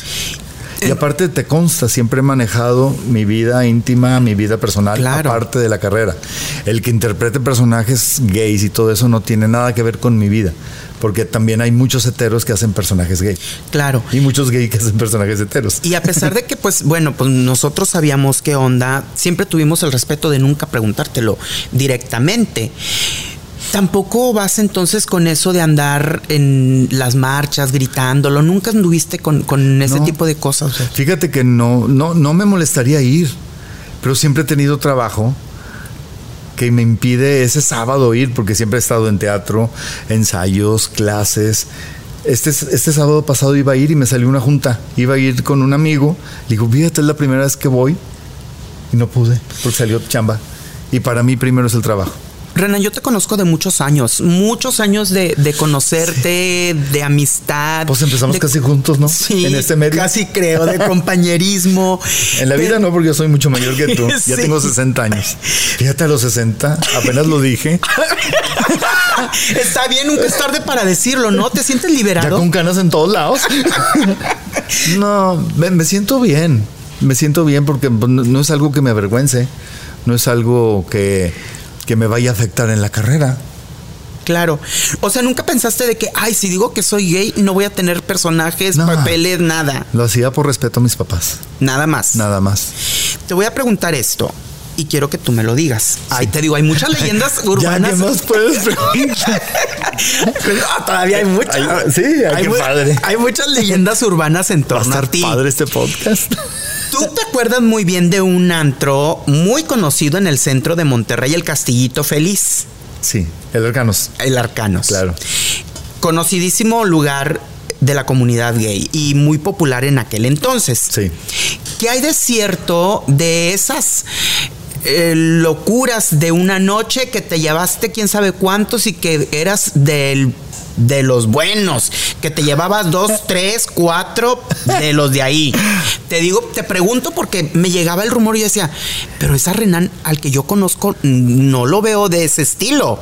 Speaker 3: Y aparte te consta, siempre he manejado mi vida íntima, mi vida personal,
Speaker 2: claro.
Speaker 3: aparte de la carrera. El que interprete personajes gays y todo eso no tiene nada que ver con mi vida, porque también hay muchos heteros que hacen personajes gays.
Speaker 2: Claro.
Speaker 3: Y muchos gays que hacen personajes heteros.
Speaker 2: Y a pesar de que, pues, bueno, pues nosotros sabíamos qué onda, siempre tuvimos el respeto de nunca preguntártelo directamente tampoco vas entonces con eso de andar en las marchas gritándolo. Nunca anduviste con, con ese
Speaker 3: No.
Speaker 2: tipo de cosas. o sea.
Speaker 3: Fíjate que no, no, no me molestaría ir, pero siempre he tenido trabajo que me impide ese sábado ir, porque siempre he estado en teatro, ensayos, clases. Este, este sábado pasado iba a ir y me salió una junta. Iba a ir con un amigo. Le digo, fíjate, es la primera vez que voy. Y no pude, porque salió chamba. Y para mí primero es el trabajo.
Speaker 2: Renan, yo te conozco de muchos años, muchos años de, de conocerte, de amistad.
Speaker 3: Pues empezamos
Speaker 2: de-
Speaker 3: casi juntos, ¿no?
Speaker 2: Sí,
Speaker 3: En este medio.
Speaker 2: casi creo, de compañerismo.
Speaker 3: En la vida no, porque yo soy mucho mayor que tú. Ya
Speaker 2: Sí.
Speaker 3: tengo 60 años. Fíjate a los 60, apenas lo dije.
Speaker 2: Está bien, nunca es tarde para decirlo, ¿no? ¿Te sientes
Speaker 3: Ya
Speaker 2: liberado?
Speaker 3: con canas en todos lados. no, me, me siento bien. Me siento bien porque pues, no es algo que me avergüence. No es algo que, que me vaya a afectar en la carrera.
Speaker 2: Claro. O sea, nunca pensaste de que, ay, si digo que soy gay, no voy a tener personajes,
Speaker 3: No.
Speaker 2: papeles, nada.
Speaker 3: Lo hacía por respeto a mis papás.
Speaker 2: Nada más.
Speaker 3: Nada más.
Speaker 2: Te voy a preguntar esto. Y quiero que tú me lo digas. Ay, te digo, hay muchas leyendas
Speaker 3: Ya,
Speaker 2: urbanas.
Speaker 3: ¿qué más puedes preguntar?
Speaker 2: No, todavía hay muchas.
Speaker 3: Sí, ay, qué
Speaker 2: mu-
Speaker 3: padre.
Speaker 2: Hay muchas leyendas urbanas en
Speaker 3: Va a
Speaker 2: torno a
Speaker 3: estar
Speaker 2: ti.
Speaker 3: padre este podcast.
Speaker 2: Tú te acuerdas muy bien de un antro muy conocido en el centro de Monterrey, el Castillito Feliz,
Speaker 3: Sí, el Arcanos.
Speaker 2: el Arcanos.
Speaker 3: Claro.
Speaker 2: Conocidísimo lugar de la comunidad gay y muy popular en aquel entonces.
Speaker 3: Sí.
Speaker 2: ¿Qué hay de cierto de esas eh, locuras de una noche que te llevaste quién sabe cuántos y que eras del de los buenos, que te llevabas dos, tres, cuatro de los de ahí. Te digo, te pregunto porque me llegaba el rumor y yo decía, pero esa Renan al que yo conozco no lo veo de ese estilo.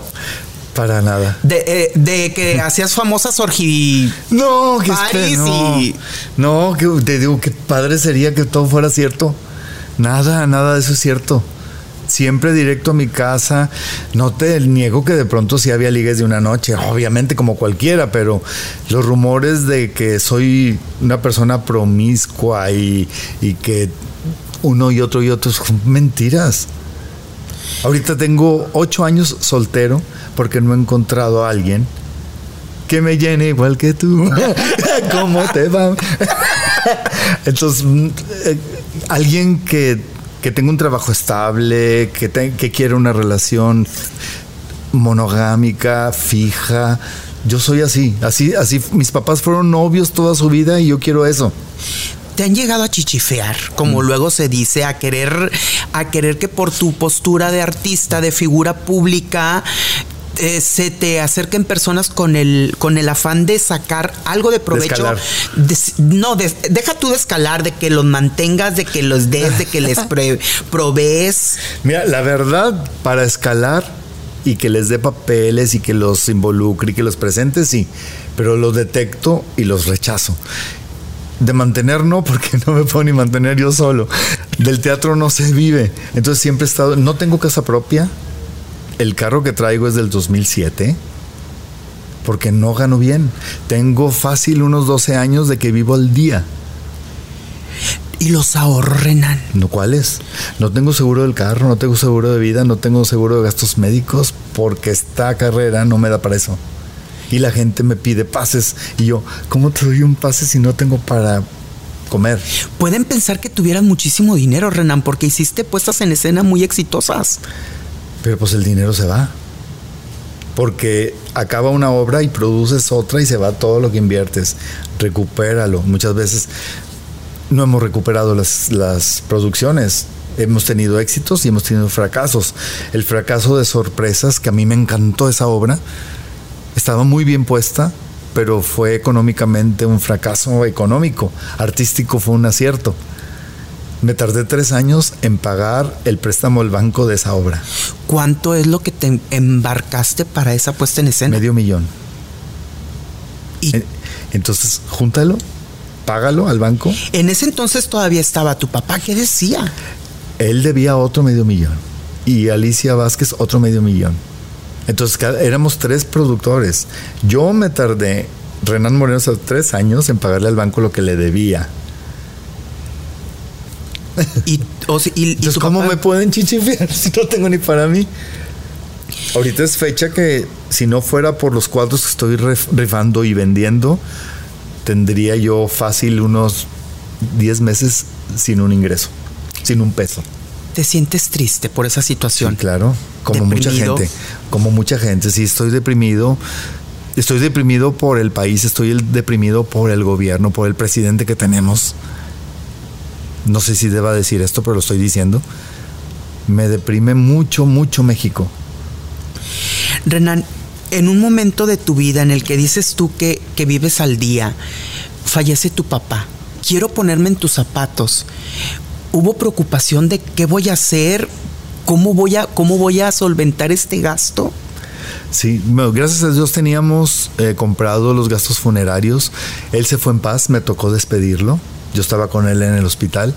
Speaker 3: Para nada.
Speaker 2: De, eh, de que hacías famosas orgi...
Speaker 3: No, que espe- no.
Speaker 2: y-
Speaker 3: No, que te digo que padre sería que todo fuera cierto. Nada, nada de eso es cierto. Siempre directo a mi casa. No te niego que de pronto sí había ligues de una noche, obviamente como cualquiera, pero los rumores de que soy una persona promiscua y, que uno y otro y otro son mentiras. Ahorita tengo ocho años soltero porque no he encontrado a alguien que me llene igual que tú. ¿Cómo te va? Entonces, mm, eh, alguien que, que tenga un trabajo estable, que, te- que quiera una relación monogámica, fija. Yo soy así, así, así. Mis papás fueron novios toda su vida y yo quiero eso.
Speaker 2: te han llegado a chichifear, como
Speaker 3: Mm.
Speaker 2: luego se dice, a querer, a querer que por tu postura de artista, de figura pública, eh, se te acerquen personas con el, con el afán de sacar algo de provecho. De- no, de- deja tú de escalar, de que los mantengas, de que los des, de que les pre- provees.
Speaker 3: Mira, la verdad, para escalar y que les dé papeles y que los involucre y que los presente, sí. Pero los detecto y los rechazo. De mantener no, porque no me puedo ni mantener yo solo. Del teatro no se vive. Entonces siempre he estado, no tengo casa propia. El carro que traigo es del 2007. porque no gano bien. Tengo fácil unos 12 años de que vivo al día.
Speaker 2: ¿Y los ahorros, Renan?
Speaker 3: ¿No cuáles? No tengo seguro del carro, no tengo seguro de vida, no tengo seguro de gastos médicos, porque esta carrera no me da para eso. Y la gente me pide pases. Y yo, ¿cómo te doy un pase si no tengo para comer?
Speaker 2: Pueden pensar que tuvieras muchísimo dinero, Renan, porque hiciste puestas en escena muy exitosas.
Speaker 3: Pero pues el dinero se va. Porque acaba una obra y produces otra y se va todo lo que inviertes. Recupéralo. Muchas veces no hemos recuperado las, las producciones. Hemos tenido éxitos y hemos tenido fracasos. El fracaso de sorpresas, que a mí me encantó esa obra, estaba muy bien puesta, pero fue económicamente un fracaso económico. Artístico fue un acierto. Me tardé tres años en pagar el préstamo del banco de esa obra.
Speaker 2: ¿Cuánto es lo que te embarcaste para esa puesta en escena?
Speaker 3: Medio millón. ¿Y? Entonces, júntalo, págalo al banco.
Speaker 2: En ese entonces todavía estaba tu papá. ¿Qué decía?
Speaker 3: Él debía otro medio millón. Y Alicia Vázquez otro medio millón. Entonces éramos tres productores. Yo me tardé, Renan Moreno, tres años en pagarle al banco lo que le debía.
Speaker 2: Y,
Speaker 3: ¿cómo me pueden chichifiar si no tengo ni para mí? Ahorita es fecha que si no fuera por los cuadros que estoy rifando y vendiendo, tendría yo fácil unos 10 meses sin un ingreso, sin un peso.
Speaker 2: ¿Te sientes triste por esa situación?
Speaker 3: claro, como mucha gente, como mucha gente, sí, estoy deprimido. Estoy deprimido por el país, estoy deprimido por el gobierno, por el presidente que tenemos. No sé si deba decir esto, pero lo estoy diciendo. Me deprime mucho, mucho México.
Speaker 2: Renan, en un momento de tu vida en el que dices tú que, que vives al día, fallece tu papá. Quiero ponerme en tus zapatos hubo preocupación de qué voy a hacer, cómo voy a, cómo voy a solventar este gasto.
Speaker 3: Sí, gracias a Dios teníamos eh, comprado los gastos funerarios. Él se fue en paz, me tocó despedirlo. Yo estaba con él en el hospital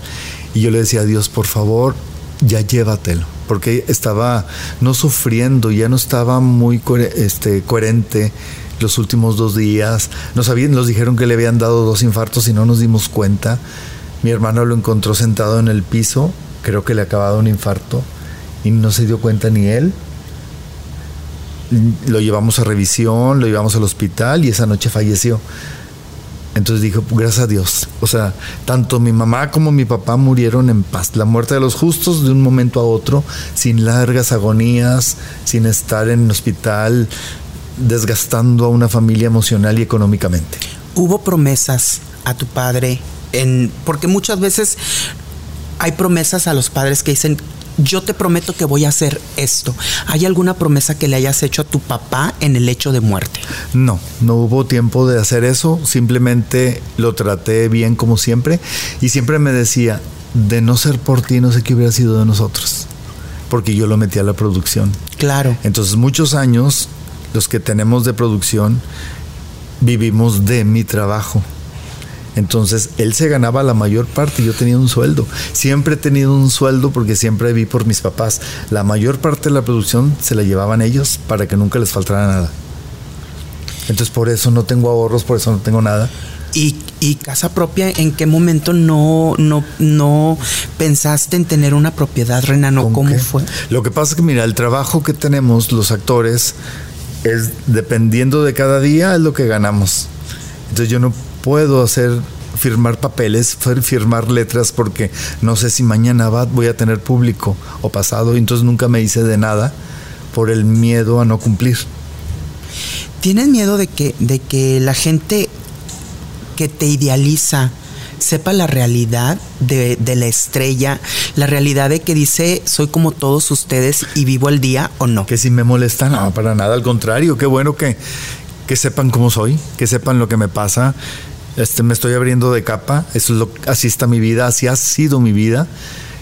Speaker 3: y yo le decía a Dios, por favor, ya llévatelo. Porque estaba no sufriendo, ya no estaba muy este, coherente los últimos dos días. Nos, habían, nos dijeron que le habían dado dos infartos y no nos dimos cuenta. Mi hermano lo encontró sentado en el piso, creo que le acababa un infarto y no se dio cuenta ni él. Lo llevamos a revisión, lo llevamos al hospital y esa noche falleció. Entonces dijo, gracias a Dios. O sea, tanto mi mamá como mi papá murieron en paz. La muerte de los justos de un momento a otro, sin largas agonías, sin estar en el hospital, desgastando a una familia emocional y económicamente.
Speaker 2: ¿Hubo promesas a tu padre porque muchas veces hay promesas a los padres que dicen, yo te prometo que voy a hacer esto. ¿Hay alguna promesa que le hayas hecho a tu papá en el hecho de muerte?
Speaker 3: No, no hubo tiempo de hacer eso, simplemente lo traté bien como siempre y siempre me decía, de no ser por ti no sé qué hubiera sido de nosotros, porque yo lo metí a la producción.
Speaker 2: Claro.
Speaker 3: Entonces muchos años, los que tenemos de producción, vivimos de mi trabajo. Entonces él se ganaba la mayor parte, yo tenía un sueldo. Siempre he tenido un sueldo porque siempre vi por mis papás. La mayor parte de la producción se la llevaban ellos para que nunca les faltara nada. Entonces por eso no tengo ahorros, por eso no tengo nada.
Speaker 2: ¿Y, casa propia, en qué momento no, no, no pensaste en tener una propiedad, Renano? ¿Cómo fue?
Speaker 3: Lo que pasa es que, mira, el trabajo que tenemos los actores es dependiendo de cada día, es lo que ganamos. Entonces yo no puedo hacer firmar papeles, firmar letras porque no sé si mañana va, voy a tener público o pasado, y entonces nunca me hice de nada por el miedo a no cumplir.
Speaker 2: ¿Tienes miedo de que, de que la gente que te idealiza sepa la realidad de, de, la estrella, la realidad de que dice soy como todos ustedes y vivo el día o no?
Speaker 3: Que si me molesta, no, para nada, al contrario, qué bueno que, que sepan cómo soy, que sepan lo que me pasa, este, me estoy abriendo de capa, es lo, así está mi vida, así ha sido mi vida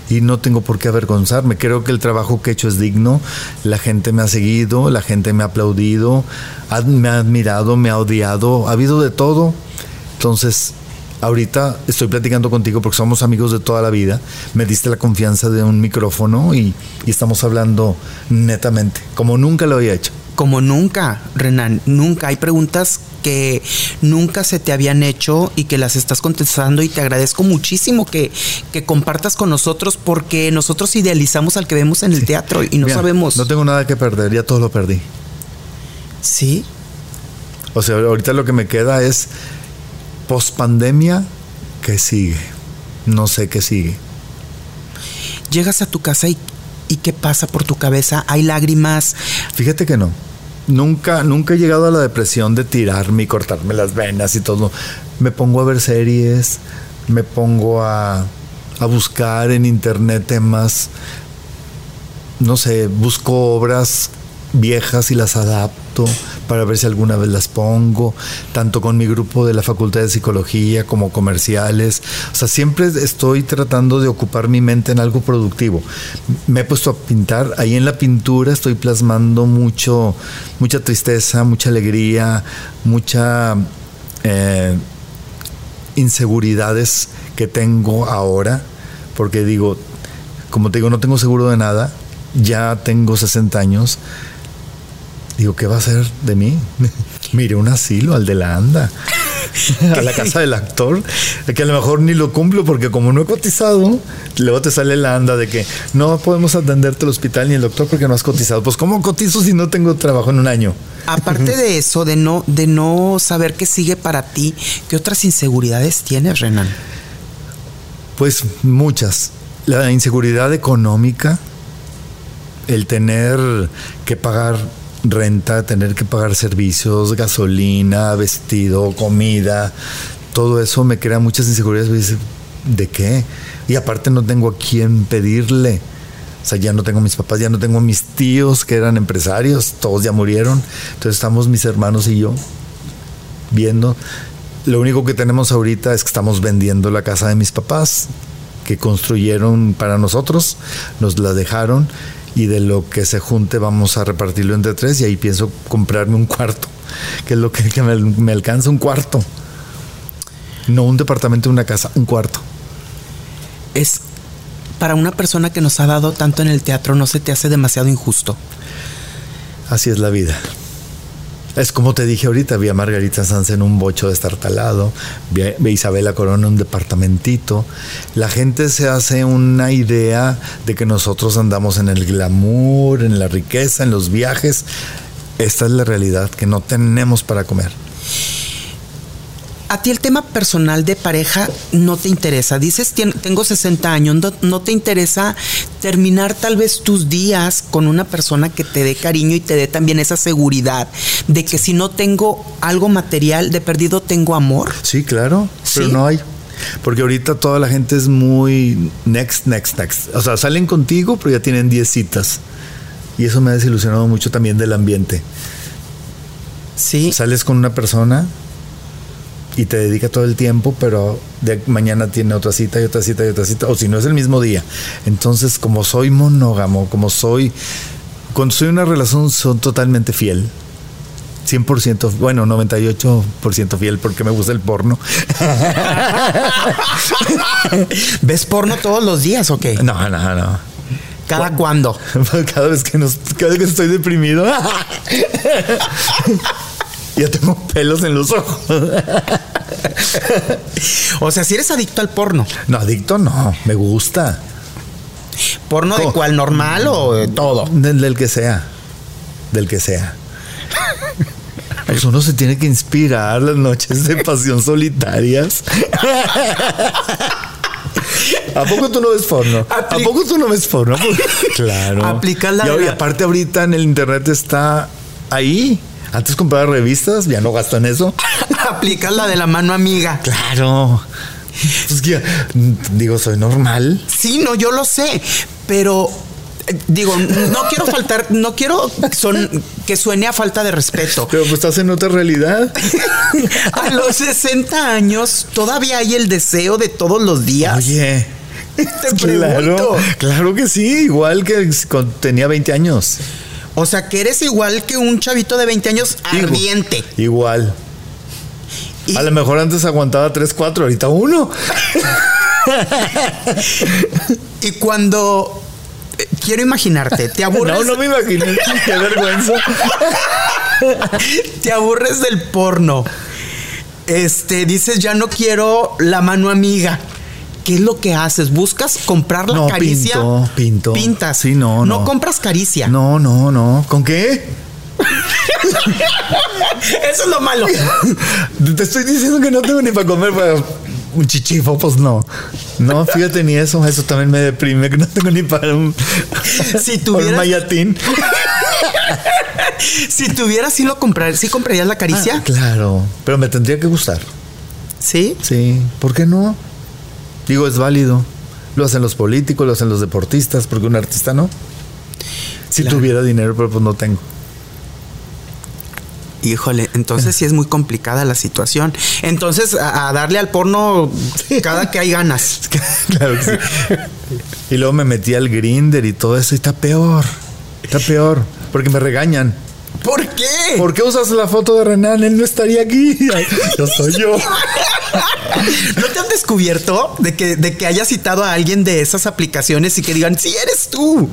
Speaker 3: y no tengo por qué avergonzarme. Creo que el trabajo que he hecho es digno, la gente me ha seguido, la gente me ha aplaudido, me ha admirado, me ha odiado, ha habido de todo. Entonces, ahorita estoy platicando contigo porque somos amigos de toda la vida, me diste la confianza de un micrófono y, y estamos hablando netamente, como nunca lo había hecho.
Speaker 2: Como nunca, Renan, nunca. Hay preguntas que nunca se te habían hecho y que las estás contestando y te agradezco muchísimo que, que compartas con nosotros porque nosotros idealizamos al que vemos en el teatro y no sabemos.
Speaker 3: No tengo nada que perder, ya todo lo perdí.
Speaker 2: Sí.
Speaker 3: O sea, ahorita lo que me queda es post pandemia, ¿qué sigue? No sé qué sigue.
Speaker 2: Llegas a tu casa y, y ¿qué pasa por tu cabeza? ¿Hay lágrimas?
Speaker 3: Fíjate que no nunca, nunca he llegado a la depresión de tirarme y cortarme las venas y todo. Me pongo a ver series, me pongo a, a buscar en internet temas, no sé, busco obras viejas y las adapto para ver si alguna vez las pongo, tanto con mi grupo de la Facultad de Psicología como comerciales. O sea, siempre estoy tratando de ocupar mi mente en algo productivo. Me he puesto a pintar, ahí en la pintura estoy plasmando mucho, mucha tristeza, mucha alegría, mucha eh, inseguridades que tengo ahora, porque digo, como te digo, no tengo seguro de nada, ya tengo 60 años Digo, ¿qué va a hacer de mí? Mire, un asilo al de la ANDA, a la casa del actor, que a lo mejor ni lo cumplo porque como no he cotizado, luego te sale la ANDA de que no podemos atenderte al hospital ni el doctor porque no has cotizado. Pues ¿cómo cotizo si no tengo trabajo en un año?
Speaker 2: Aparte de eso, de no, de no saber qué sigue para ti, ¿qué otras inseguridades tienes, Renan?
Speaker 3: Pues muchas. La inseguridad económica, el tener que pagar renta, tener que pagar servicios, gasolina, vestido, comida, todo eso me crea muchas inseguridades. ¿De qué? Y aparte no tengo a quién pedirle. O sea, ya no tengo mis papás, ya no tengo mis tíos que eran empresarios, todos ya murieron. Entonces estamos mis hermanos y yo viendo. Lo único que tenemos ahorita es que estamos vendiendo la casa de mis papás, que construyeron para nosotros, nos la dejaron y de lo que se junte vamos a repartirlo entre tres y ahí pienso comprarme un cuarto, que es lo que, me, me, alcanza un cuarto. No un departamento, una casa, un cuarto.
Speaker 2: Es para una persona que nos ha dado tanto en el teatro, ¿no se te hace demasiado injusto?
Speaker 3: Así es la vida. Es como te dije ahorita, vi a Margarita Sanz en un bocho destartalado, vi a Isabela Corona en un departamentito. La gente se hace una idea de que nosotros andamos en el glamour, en la riqueza, en los viajes. Esta es la realidad, que no tenemos para comer
Speaker 2: a ti el tema personal de pareja no te interesa. Dices, tengo 60 años, no, te interesa terminar tal vez tus días con una persona que te dé cariño y te dé también esa seguridad de que si no tengo algo material de perdido, tengo amor.
Speaker 3: Sí, claro, pero no hay. Porque ahorita toda la gente es muy next, next, next. O sea, salen contigo, pero ya tienen 10 citas. Y eso me ha desilusionado mucho también del ambiente.
Speaker 2: Sí.
Speaker 3: Sales con una persona y te dedica todo el tiempo, pero de mañana tiene otra cita y otra cita y otra cita, o si no es el mismo día. Entonces, como soy monógamo, como soy, cuando soy una relación, son totalmente fiel. 100%, bueno, 98% fiel porque me gusta el porno.
Speaker 2: ¿Ves porno todos los días o qué?
Speaker 3: No, no, no.
Speaker 2: ¿Cada cuándo?
Speaker 3: Cada vez que nos, cada vez que estoy deprimido. ya tengo pelos en los ojos.
Speaker 2: o sea, si eres adicto al porno.
Speaker 3: No, adicto no, me gusta.
Speaker 2: ¿Porno de cuál? ¿Normal o de todo?
Speaker 3: Del, que sea. Del que sea. Pues uno se tiene que inspirar las noches de pasión solitarias. ¿A poco tú no ves porno? ¿A poco tú no ves porno? claro.
Speaker 2: Aplica la.
Speaker 3: Y, y aparte, ahorita en el internet está ahí. Antes compraba revistas, ya no gasto en eso.
Speaker 2: Aplicas la de la mano amiga.
Speaker 3: Claro. Pues que, digo, soy normal.
Speaker 2: Sí, no, yo lo sé, pero eh, digo, no quiero faltar, no quiero son, que suene a falta de respeto.
Speaker 3: Pero pues estás en otra realidad.
Speaker 2: a los 60 años todavía hay el deseo de todos los días.
Speaker 3: Oye. Te claro, claro que sí, igual que tenía 20 años.
Speaker 2: O sea, que eres igual que un chavito de 20 años ardiente.
Speaker 3: Igual. A lo mejor antes aguantaba 3, 4, ahorita uno.
Speaker 2: y cuando quiero imaginarte, te aburres.
Speaker 3: No, no me imagino. Qué vergüenza.
Speaker 2: te aburres del porno. Este, dices, ya no quiero la mano amiga. ¿Qué es lo que haces? ¿Buscas comprar la
Speaker 3: No,
Speaker 2: caricia?
Speaker 3: pinto, pinto.
Speaker 2: Pintas.
Speaker 3: Sí, no,
Speaker 2: No
Speaker 3: no.
Speaker 2: compras caricia.
Speaker 3: No, no, no. ¿Con qué?
Speaker 2: Eso es lo malo.
Speaker 3: Te estoy diciendo que no tengo ni para comer para un chichifo, pues no. No, fíjate ni eso. Eso también me deprime, que no tengo ni para un,
Speaker 2: Si tuvieras-
Speaker 3: un mayatín.
Speaker 2: si tuvieras, sí lo comprarías. ¿Sí comprarías la caricia?
Speaker 3: Ah, claro, pero me tendría que gustar.
Speaker 2: Sí.
Speaker 3: Sí, ¿por qué no? Digo, es válido. Lo hacen los políticos, lo hacen los deportistas, porque un artista no. Si
Speaker 2: Claro.
Speaker 3: tuviera dinero, pero pues no tengo.
Speaker 2: Híjole, entonces sí es muy complicada la situación. Entonces, a, a darle al porno cada que hay ganas.
Speaker 3: claro que sí. Y luego me metí al grinder y todo eso, y está peor. Está peor, porque me regañan.
Speaker 2: ¿Por qué?
Speaker 3: ¿Por qué usas la foto de Renan? Él no estaría aquí. Yo soy yo.
Speaker 2: ¿No te han descubierto de que, de que haya citado a alguien de esas aplicaciones y que digan, sí, eres tú?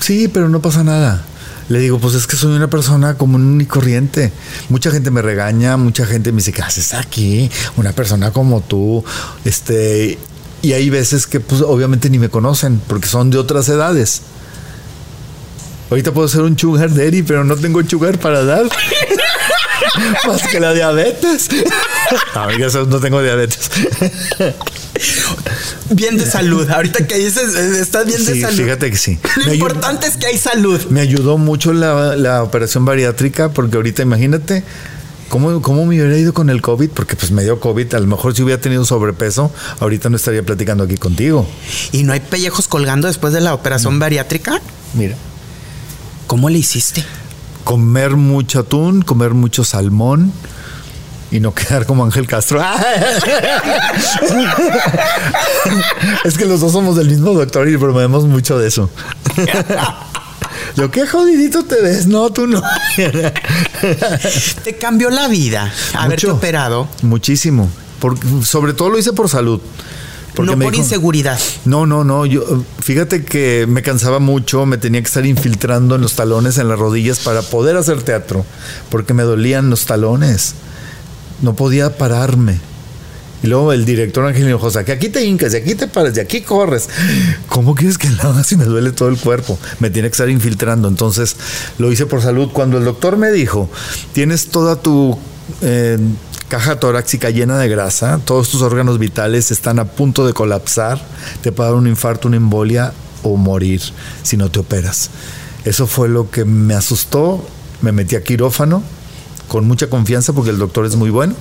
Speaker 3: Sí, pero no pasa nada. Le digo, pues es que soy una persona común y corriente. Mucha gente me regaña, mucha gente me dice, ¿qué haces aquí? Una persona como tú. Este, y hay veces que pues obviamente ni me conocen porque son de otras edades. Ahorita puedo ser un sugar daddy, pero no tengo sugar para dar. Más que la diabetes. Amiga, eso no tengo diabetes.
Speaker 2: Bien de salud. Ahorita que dices, eh, estás bien de
Speaker 3: Sí,
Speaker 2: salud.
Speaker 3: fíjate que sí.
Speaker 2: Lo
Speaker 3: Me
Speaker 2: importante es que hay salud.
Speaker 3: Me ayudó mucho la, la operación bariátrica porque ahorita imagínate cómo, cómo me hubiera ido con el COVID, porque pues me dio COVID, a lo mejor si hubiera tenido sobrepeso, ahorita no estaría platicando aquí contigo.
Speaker 2: ¿Y no hay pellejos colgando después de la operación bariátrica?
Speaker 3: Mira.
Speaker 2: ¿Cómo le hiciste?
Speaker 3: Comer mucho atún, comer mucho salmón y no quedar como Ángel Castro. es que los dos somos del mismo doctor y promovemos mucho de eso. Yo qué jodidito te ves, no, tú no.
Speaker 2: Te cambió la vida haberte
Speaker 3: Mucho.
Speaker 2: operado,
Speaker 3: Muchísimo. Sobre todo lo hice por salud. Porque
Speaker 2: no por
Speaker 3: dijo-
Speaker 2: inseguridad.
Speaker 3: No, no, no. Yo, fíjate que me cansaba mucho, me tenía que estar infiltrando en los talones, en las rodillas para poder hacer teatro, porque me dolían los talones. No podía pararme. Y luego el director Ángel José, que aquí te hincas, de aquí te paras, de aquí corres. ¿Cómo quieres que lo haga si me duele todo el cuerpo? Me tiene que estar infiltrando. Entonces lo hice por salud. Cuando el doctor me dijo, tienes toda tu eh, caja torácica llena de grasa, todos tus órganos vitales están a punto de colapsar, te puede dar un infarto, una embolia o morir si no te operas. Eso fue lo que me asustó. Me metí a quirófano con mucha confianza porque el doctor es muy bueno.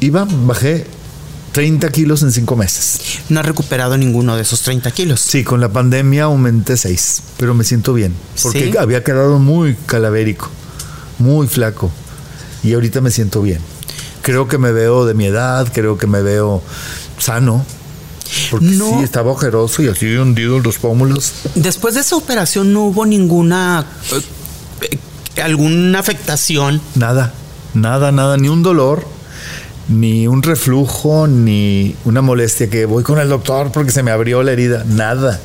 Speaker 3: Iba, bajé 30 kilos en 5 meses.
Speaker 2: No has recuperado ninguno de esos 30 kilos.
Speaker 3: Sí, con la pandemia aumenté 6, pero me siento bien. Porque
Speaker 2: ¿Sí?
Speaker 3: había quedado muy calavérico, muy flaco. Y ahorita me siento bien. Creo que me veo de mi edad, creo que me veo sano. Porque
Speaker 2: No.
Speaker 3: sí, estaba ojeroso y así hundido en los pómulos.
Speaker 2: Después de esa operación no hubo ninguna eh, alguna afectación.
Speaker 3: Nada, nada, nada, ni un dolor, ni un reflujo, ni una molestia que voy con el doctor porque se me abrió la herida, nada.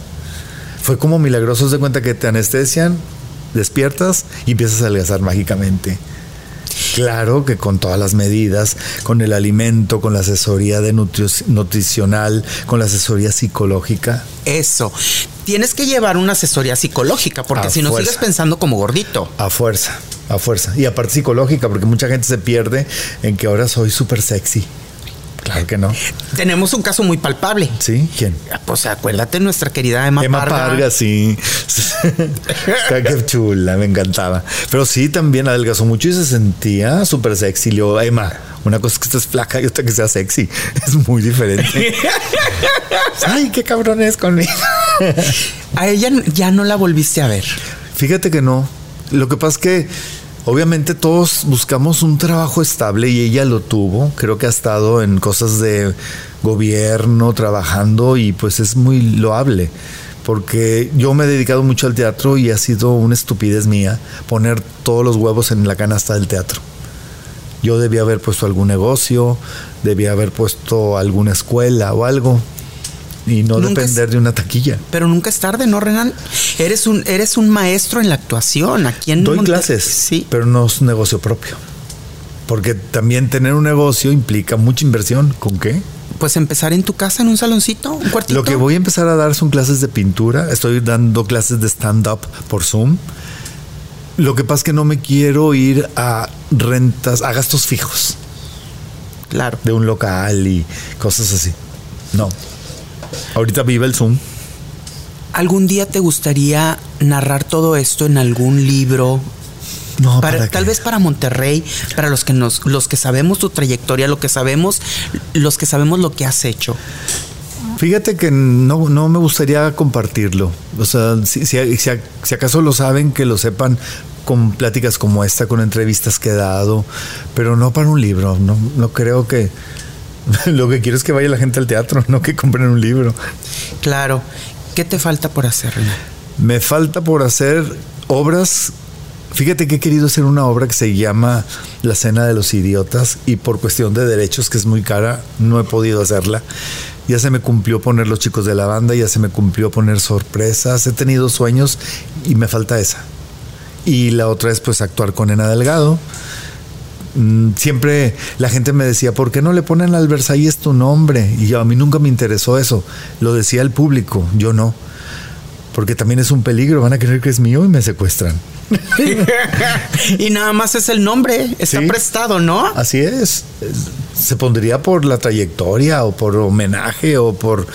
Speaker 3: Fue como milagroso, de cuenta que te anestesian, despiertas y empiezas a adelgazar mágicamente. Claro que con todas las medidas, con el alimento, con la asesoría de nutricional, con la asesoría psicológica.
Speaker 2: Eso. Tienes que llevar una asesoría psicológica porque
Speaker 3: A
Speaker 2: si no
Speaker 3: fuerza.
Speaker 2: sigues pensando como gordito.
Speaker 3: A fuerza, a fuerza. Y aparte psicológica, porque mucha gente se pierde en que ahora soy súper sexy. Claro que no.
Speaker 2: Tenemos un caso muy palpable.
Speaker 3: ¿Sí? ¿Quién?
Speaker 2: Pues acuérdate nuestra querida Emma,
Speaker 3: Emma
Speaker 2: Parga.
Speaker 3: Parga, sí. Qué chula, me encantaba. Pero sí, también adelgazó mucho y se sentía súper sexy. Le digo, Emma, una cosa es que estés flaca y otra que sea sexy. Es muy diferente. Ay, qué cabrón es conmigo.
Speaker 2: A ella ya no la volviste a ver.
Speaker 3: Fíjate que no. Lo que pasa es que obviamente todos buscamos un trabajo estable y ella lo tuvo. Creo que ha estado en cosas de gobierno trabajando y pues es muy loable. Porque yo me he dedicado mucho al teatro y ha sido una estupidez mía poner todos los huevos en la canasta del teatro. Yo debía haber puesto algún negocio, debía haber puesto alguna escuela o algo. Y no
Speaker 2: Nunca
Speaker 3: depender
Speaker 2: es-
Speaker 3: de una taquilla.
Speaker 2: Pero nunca es tarde, ¿no, Renan? Eres un, eres un maestro en la actuación. Aquí en
Speaker 3: Doy clases,
Speaker 2: Sí.
Speaker 3: pero no es un negocio propio. Porque también tener un negocio implica mucha inversión. ¿Con qué?
Speaker 2: Pues empezar en tu casa, en un saloncito, un cuartito.
Speaker 3: Lo que voy a empezar a dar son clases de pintura. Estoy dando clases de stand-up por Zoom. Lo que pasa es que no me quiero ir a rentas, a gastos fijos
Speaker 2: Claro.
Speaker 3: de un local y cosas así. No. Ahorita vive el Zoom.
Speaker 2: ¿Algún día te gustaría narrar todo esto en algún libro?
Speaker 3: No,
Speaker 2: Para-
Speaker 3: ¿para
Speaker 2: tal vez para Monterrey, para los que nos, los que sabemos tu trayectoria, lo que sabemos, los que sabemos lo que has hecho.
Speaker 3: Fíjate que no, no me gustaría compartirlo. O sea, si, si- si- si acaso lo saben, que lo sepan con pláticas como esta, con entrevistas que he dado, pero no para un libro. No, no creo que... Lo que quiero es que vaya la gente al teatro, no que compren un libro.
Speaker 2: Claro. ¿Qué te falta por hacer?
Speaker 3: Me falta por hacer obras. Fíjate que he querido hacer una obra que se llama La Cena de los Idiotas y por cuestión de derechos, que es muy cara, no he podido hacerla. Ya se me cumplió poner Los Chicos de la Banda, ya se me cumplió poner sorpresas. He tenido sueños y me falta esa. Y la otra es pues actuar con Ena Delgado. Mm, Siempre la gente me decía, ¿por qué no le ponen al Versalles tu nombre? Y yo, a mí nunca me interesó eso. Lo decía el público, yo no. Porque también es un peligro, van a creer que es mío y me secuestran.
Speaker 2: y nada más es el nombre, está
Speaker 3: Sí.
Speaker 2: prestado, ¿no?
Speaker 3: Así es. Es- Se pondría por la trayectoria o por homenaje o por,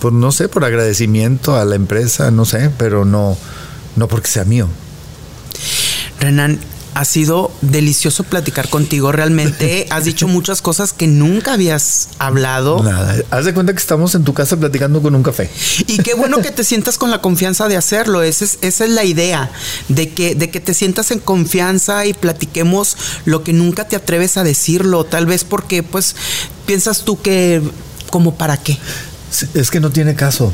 Speaker 3: por no sé, por agradecimiento a la empresa, no sé, pero no, no porque sea mío.
Speaker 2: Renan, ha sido delicioso platicar contigo. Realmente has dicho muchas cosas que nunca habías hablado.
Speaker 3: Nada. Haz de cuenta que estamos en tu casa platicando con un café.
Speaker 2: Y qué bueno que te sientas con la confianza de hacerlo. Esa es, esa es la idea, de que, de que te sientas en confianza y platiquemos lo que nunca te atreves a decirlo. Tal vez porque, pues, piensas tú que, como para qué.
Speaker 3: Es que no tiene caso.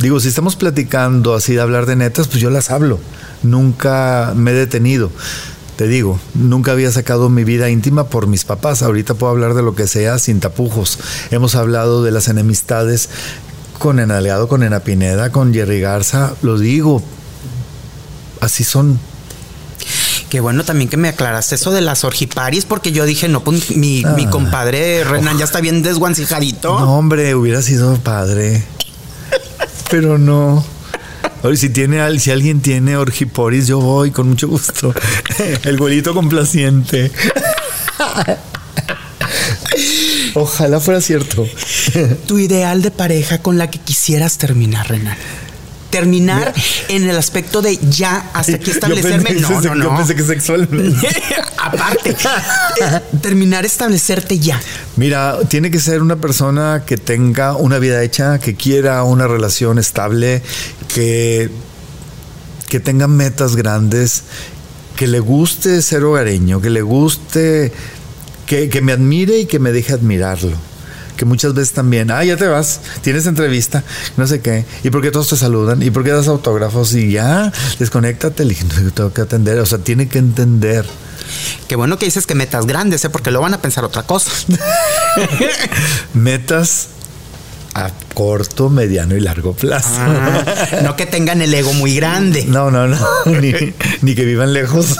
Speaker 3: Digo, si estamos platicando así de hablar de netas, pues yo las hablo. Nunca me he detenido. Te digo, nunca había sacado mi vida íntima por mis papás. Ahorita puedo hablar de lo que sea sin tapujos. Hemos hablado de las enemistades con Enaleado, con Ena Pineda, con Jerry Garza. Lo digo. Así son.
Speaker 2: Qué bueno también que me aclaraste eso de las orgiparis, porque yo dije, no, pues mi, mi
Speaker 3: Ah.
Speaker 2: compadre Renan ya está bien desguancijadito.
Speaker 3: No, hombre, hubiera sido padre. Pero no. Oye, si tiene si alguien tiene orgiporis, yo voy con mucho gusto. El güelito complaciente. Ojalá fuera cierto.
Speaker 2: Tu ideal de pareja con la que quisieras terminar, Renan. Terminar en el aspecto de ya hasta aquí establecerme.
Speaker 3: Yo pensé,
Speaker 2: no, no,
Speaker 3: yo
Speaker 2: no.
Speaker 3: pensé que.
Speaker 2: Aparte, eh, terminar establecerte ya.
Speaker 3: Mira, tiene que ser una persona que tenga una vida hecha, que quiera una relación estable, que, que tenga metas grandes, que le guste ser hogareño, que le guste, que, que me admire y que me deje admirarlo. Que muchas veces también, ah, ya te vas, tienes entrevista, no sé qué, y por qué todos te saludan, y por qué das autógrafos, y ya, desconéctate, le dije, "No, tengo que atender, o sea, tiene que entender.
Speaker 2: Qué bueno que dices que metas grandes, ¿eh? porque lo van a pensar otra cosa.
Speaker 3: Metas a corto, mediano y largo plazo.
Speaker 2: Ah, no que tengan el ego muy grande.
Speaker 3: No, no, no, ni, ni que vivan lejos.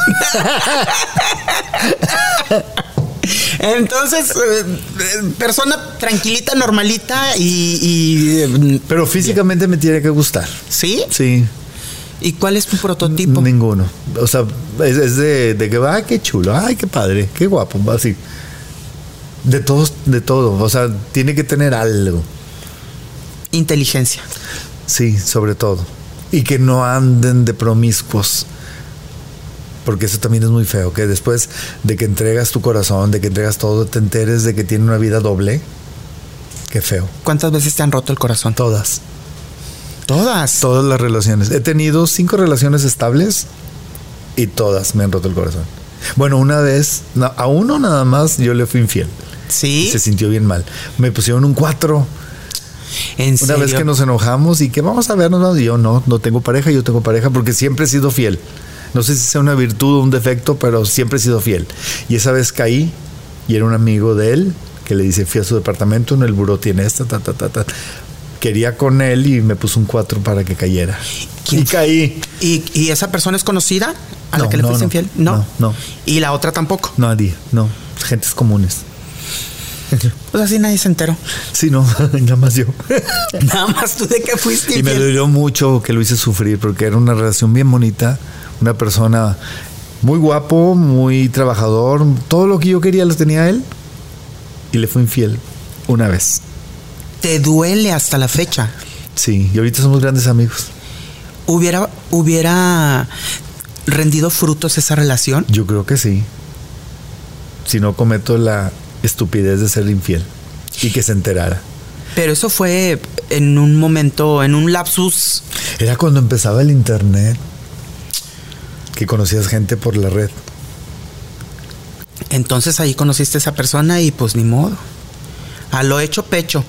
Speaker 2: Entonces, eh, eh, persona tranquilita, normalita y, y, eh,
Speaker 3: Pero físicamente me tiene que gustar.
Speaker 2: ¿Sí?
Speaker 3: Sí,
Speaker 2: ¿Y cuál es tu prototipo?
Speaker 3: ninguno. O sea, es, es de, de que va, qué chulo, ay, qué padre, qué guapo, así. De todos, de todo. O sea, tiene que tener algo.
Speaker 2: Inteligencia.
Speaker 3: Sí, sobre todo. Y que no anden de promiscuos. Porque eso también es muy feo, que después de que entregas tu corazón, de que entregas todo, te enteres de que tiene una vida doble. Qué feo.
Speaker 2: ¿Cuántas veces te han roto el corazón?
Speaker 3: Todas.
Speaker 2: Todas.
Speaker 3: Todas las relaciones. He tenido cinco relaciones estables y todas me han roto el corazón. Bueno, una vez, no, a uno nada más yo le fui infiel.
Speaker 2: ¿Sí?
Speaker 3: Y se sintió bien mal. Me pusieron un cuatro.
Speaker 2: ¿En
Speaker 3: Una
Speaker 2: serio?
Speaker 3: vez que nos enojamos y que vamos a vernos, yo no, no tengo pareja, yo tengo pareja porque siempre he sido fiel. No sé si sea una virtud o un defecto, pero siempre he sido fiel. Y esa vez caí y era un amigo de él que le dice, fui a su departamento, en el buró tiene esta, ta, ta, ta, ta. quería con él y me puso un 4 para que cayera.
Speaker 2: ¿Quién
Speaker 3: Y caí.
Speaker 2: ¿Y, y esa persona es conocida a la
Speaker 3: No,
Speaker 2: que le
Speaker 3: no,
Speaker 2: fuiste
Speaker 3: no.
Speaker 2: infiel?
Speaker 3: No, no.
Speaker 2: ¿Y la otra tampoco?
Speaker 3: Nadie, no. Gentes comunes.
Speaker 2: Pues así nadie se enteró.
Speaker 3: Sí, no, nada más yo.
Speaker 2: Nada más tú de que fuiste
Speaker 3: Y me dolió mucho que lo hice sufrir porque era una relación bien bonita, una persona muy guapo, muy trabajador, todo lo que yo quería lo tenía él y le fue infiel una vez.
Speaker 2: Te duele hasta la fecha.
Speaker 3: Sí, y ahorita somos grandes amigos.
Speaker 2: ¿Hubiera, hubiera rendido frutos esa relación?
Speaker 3: Yo creo que sí. Si no cometo la estupidez de ser infiel y que se enterara.
Speaker 2: Pero eso fue en un momento, en un lapsus.
Speaker 3: Era cuando empezaba el internet, que conocías gente por la red.
Speaker 2: Entonces ahí conociste a esa persona y pues ni modo. A lo hecho pecho.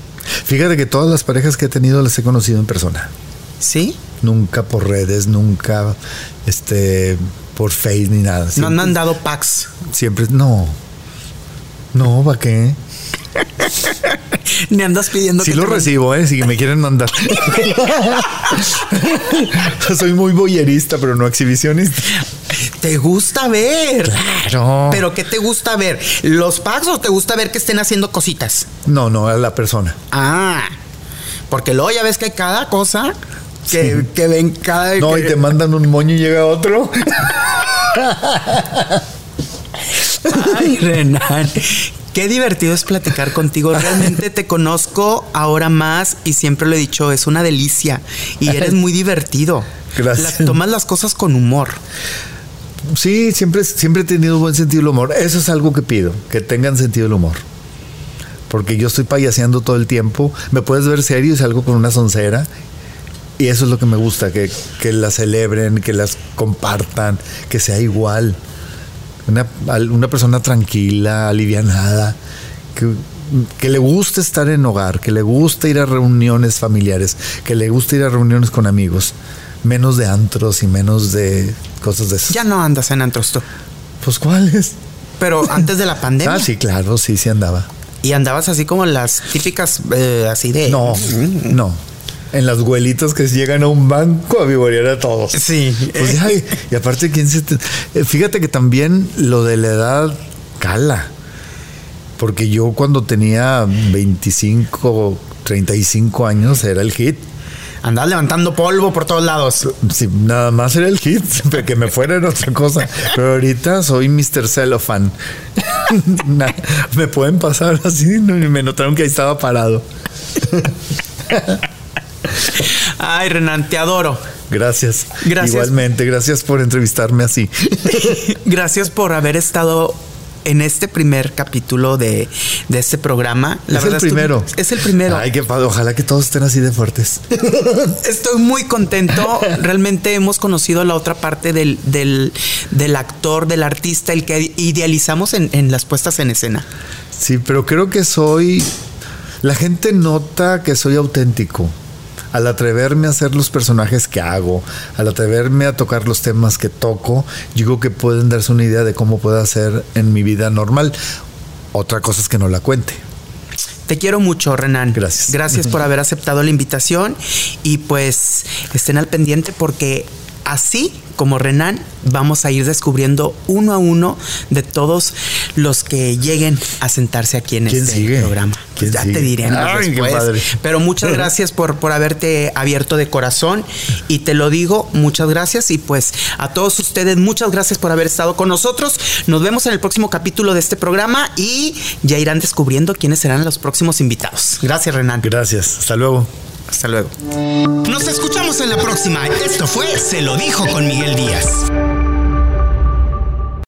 Speaker 3: Fíjate que todas las parejas que he tenido las he conocido en persona.
Speaker 2: ¿Sí?
Speaker 3: Nunca por redes, nunca este por Face ni nada.
Speaker 2: No han mandado packs.
Speaker 3: siempre no. No, ¿para qué?
Speaker 2: Ni andas pidiendo
Speaker 3: Sí
Speaker 2: que
Speaker 3: lo recibo, ¿eh? Si me quieren mandar. Soy muy boyerista, pero no exhibicionista.
Speaker 2: Te gusta ver.
Speaker 3: Claro.
Speaker 2: Pero ¿qué te gusta ver? ¿Los packs o te gusta ver que estén haciendo cositas?
Speaker 3: No, no, a la persona.
Speaker 2: Ah. Porque luego ya ves que hay cada cosa que,
Speaker 3: Sí.
Speaker 2: que ven cada.
Speaker 3: No,
Speaker 2: que-
Speaker 3: y te mandan un moño y llega otro.
Speaker 2: Ay, Renan. Qué divertido es platicar contigo. Realmente te conozco ahora más y siempre lo he dicho, es una delicia y eres muy divertido.
Speaker 3: Gracias.
Speaker 2: Tomas las cosas con humor.
Speaker 3: Sí, siempre, siempre he tenido buen sentido del humor. Eso es algo que pido, que tengan sentido del humor. Porque yo estoy payaseando todo el tiempo. Me puedes ver serio y salgo con una soncera. Y eso es lo que me gusta, que, que las celebren, que las compartan, que sea igual. Una, una persona tranquila, alivianada, que, que le guste estar en hogar, que le guste ir a reuniones familiares, que le guste ir a reuniones con amigos. Menos de antros y menos de cosas de esas.
Speaker 2: Ya no andas en antros tú.
Speaker 3: Pues ¿cuáles?
Speaker 2: Pero antes de la pandemia.
Speaker 3: Ah, sí, claro, sí, sí andaba.
Speaker 2: Y andabas así como las típicas, eh, así de.
Speaker 3: No, no. En las güelitas que llegan a un banco a vivorear a todos.
Speaker 2: Sí.
Speaker 3: Pues ya, y, y aparte, ¿quién se te- eh, Fíjate que también lo de la edad cala. Porque yo cuando tenía 25, 35 años era el hit.
Speaker 2: Andabas levantando polvo por todos lados.
Speaker 3: Sí, nada más era el hit, que me fuera en otra cosa. Pero ahorita soy Mr. Cellophane. Me pueden pasar así, me notaron que ahí estaba parado.
Speaker 2: Ay, Renan, te adoro.
Speaker 3: Gracias.
Speaker 2: Gracias.
Speaker 3: Igualmente, gracias por entrevistarme así.
Speaker 2: Gracias por haber estado en este primer capítulo de, de este programa.
Speaker 3: es el primero.
Speaker 2: es el primero.
Speaker 3: Ay, qué padre. Ojalá que todos estén así de fuertes.
Speaker 2: Estoy muy contento. Realmente hemos conocido la otra parte del, del, del actor, del artista, el que idealizamos en, en las puestas en escena.
Speaker 3: Sí, pero creo que soy. La gente nota que soy auténtico. Al atreverme a hacer los personajes que hago, al atreverme a tocar los temas que toco, yo creo que pueden darse una idea de cómo puedo hacer en mi vida normal. Otra cosa es que no la cuente.
Speaker 2: Te quiero mucho, Renan.
Speaker 3: Gracias.
Speaker 2: Gracias por haber aceptado la invitación y pues estén al pendiente porque así como Renan vamos a ir descubriendo uno a uno de todos los que lleguen a sentarse aquí en
Speaker 3: ¿Quién
Speaker 2: este
Speaker 3: sigue?
Speaker 2: programa.
Speaker 3: ¿Quién
Speaker 2: ya
Speaker 3: sigue?
Speaker 2: te
Speaker 3: padre.
Speaker 2: Pero muchas gracias por, por haberte abierto de corazón y te lo digo, muchas gracias y pues a todos ustedes muchas gracias por haber estado con nosotros. Nos vemos en el próximo capítulo de este programa y ya irán descubriendo quiénes serán los próximos invitados. Gracias, Renan.
Speaker 3: Gracias. Hasta luego.
Speaker 2: Hasta luego. Nos escuchamos en la próxima. Esto fue Se lo dijo con Miguel Díaz.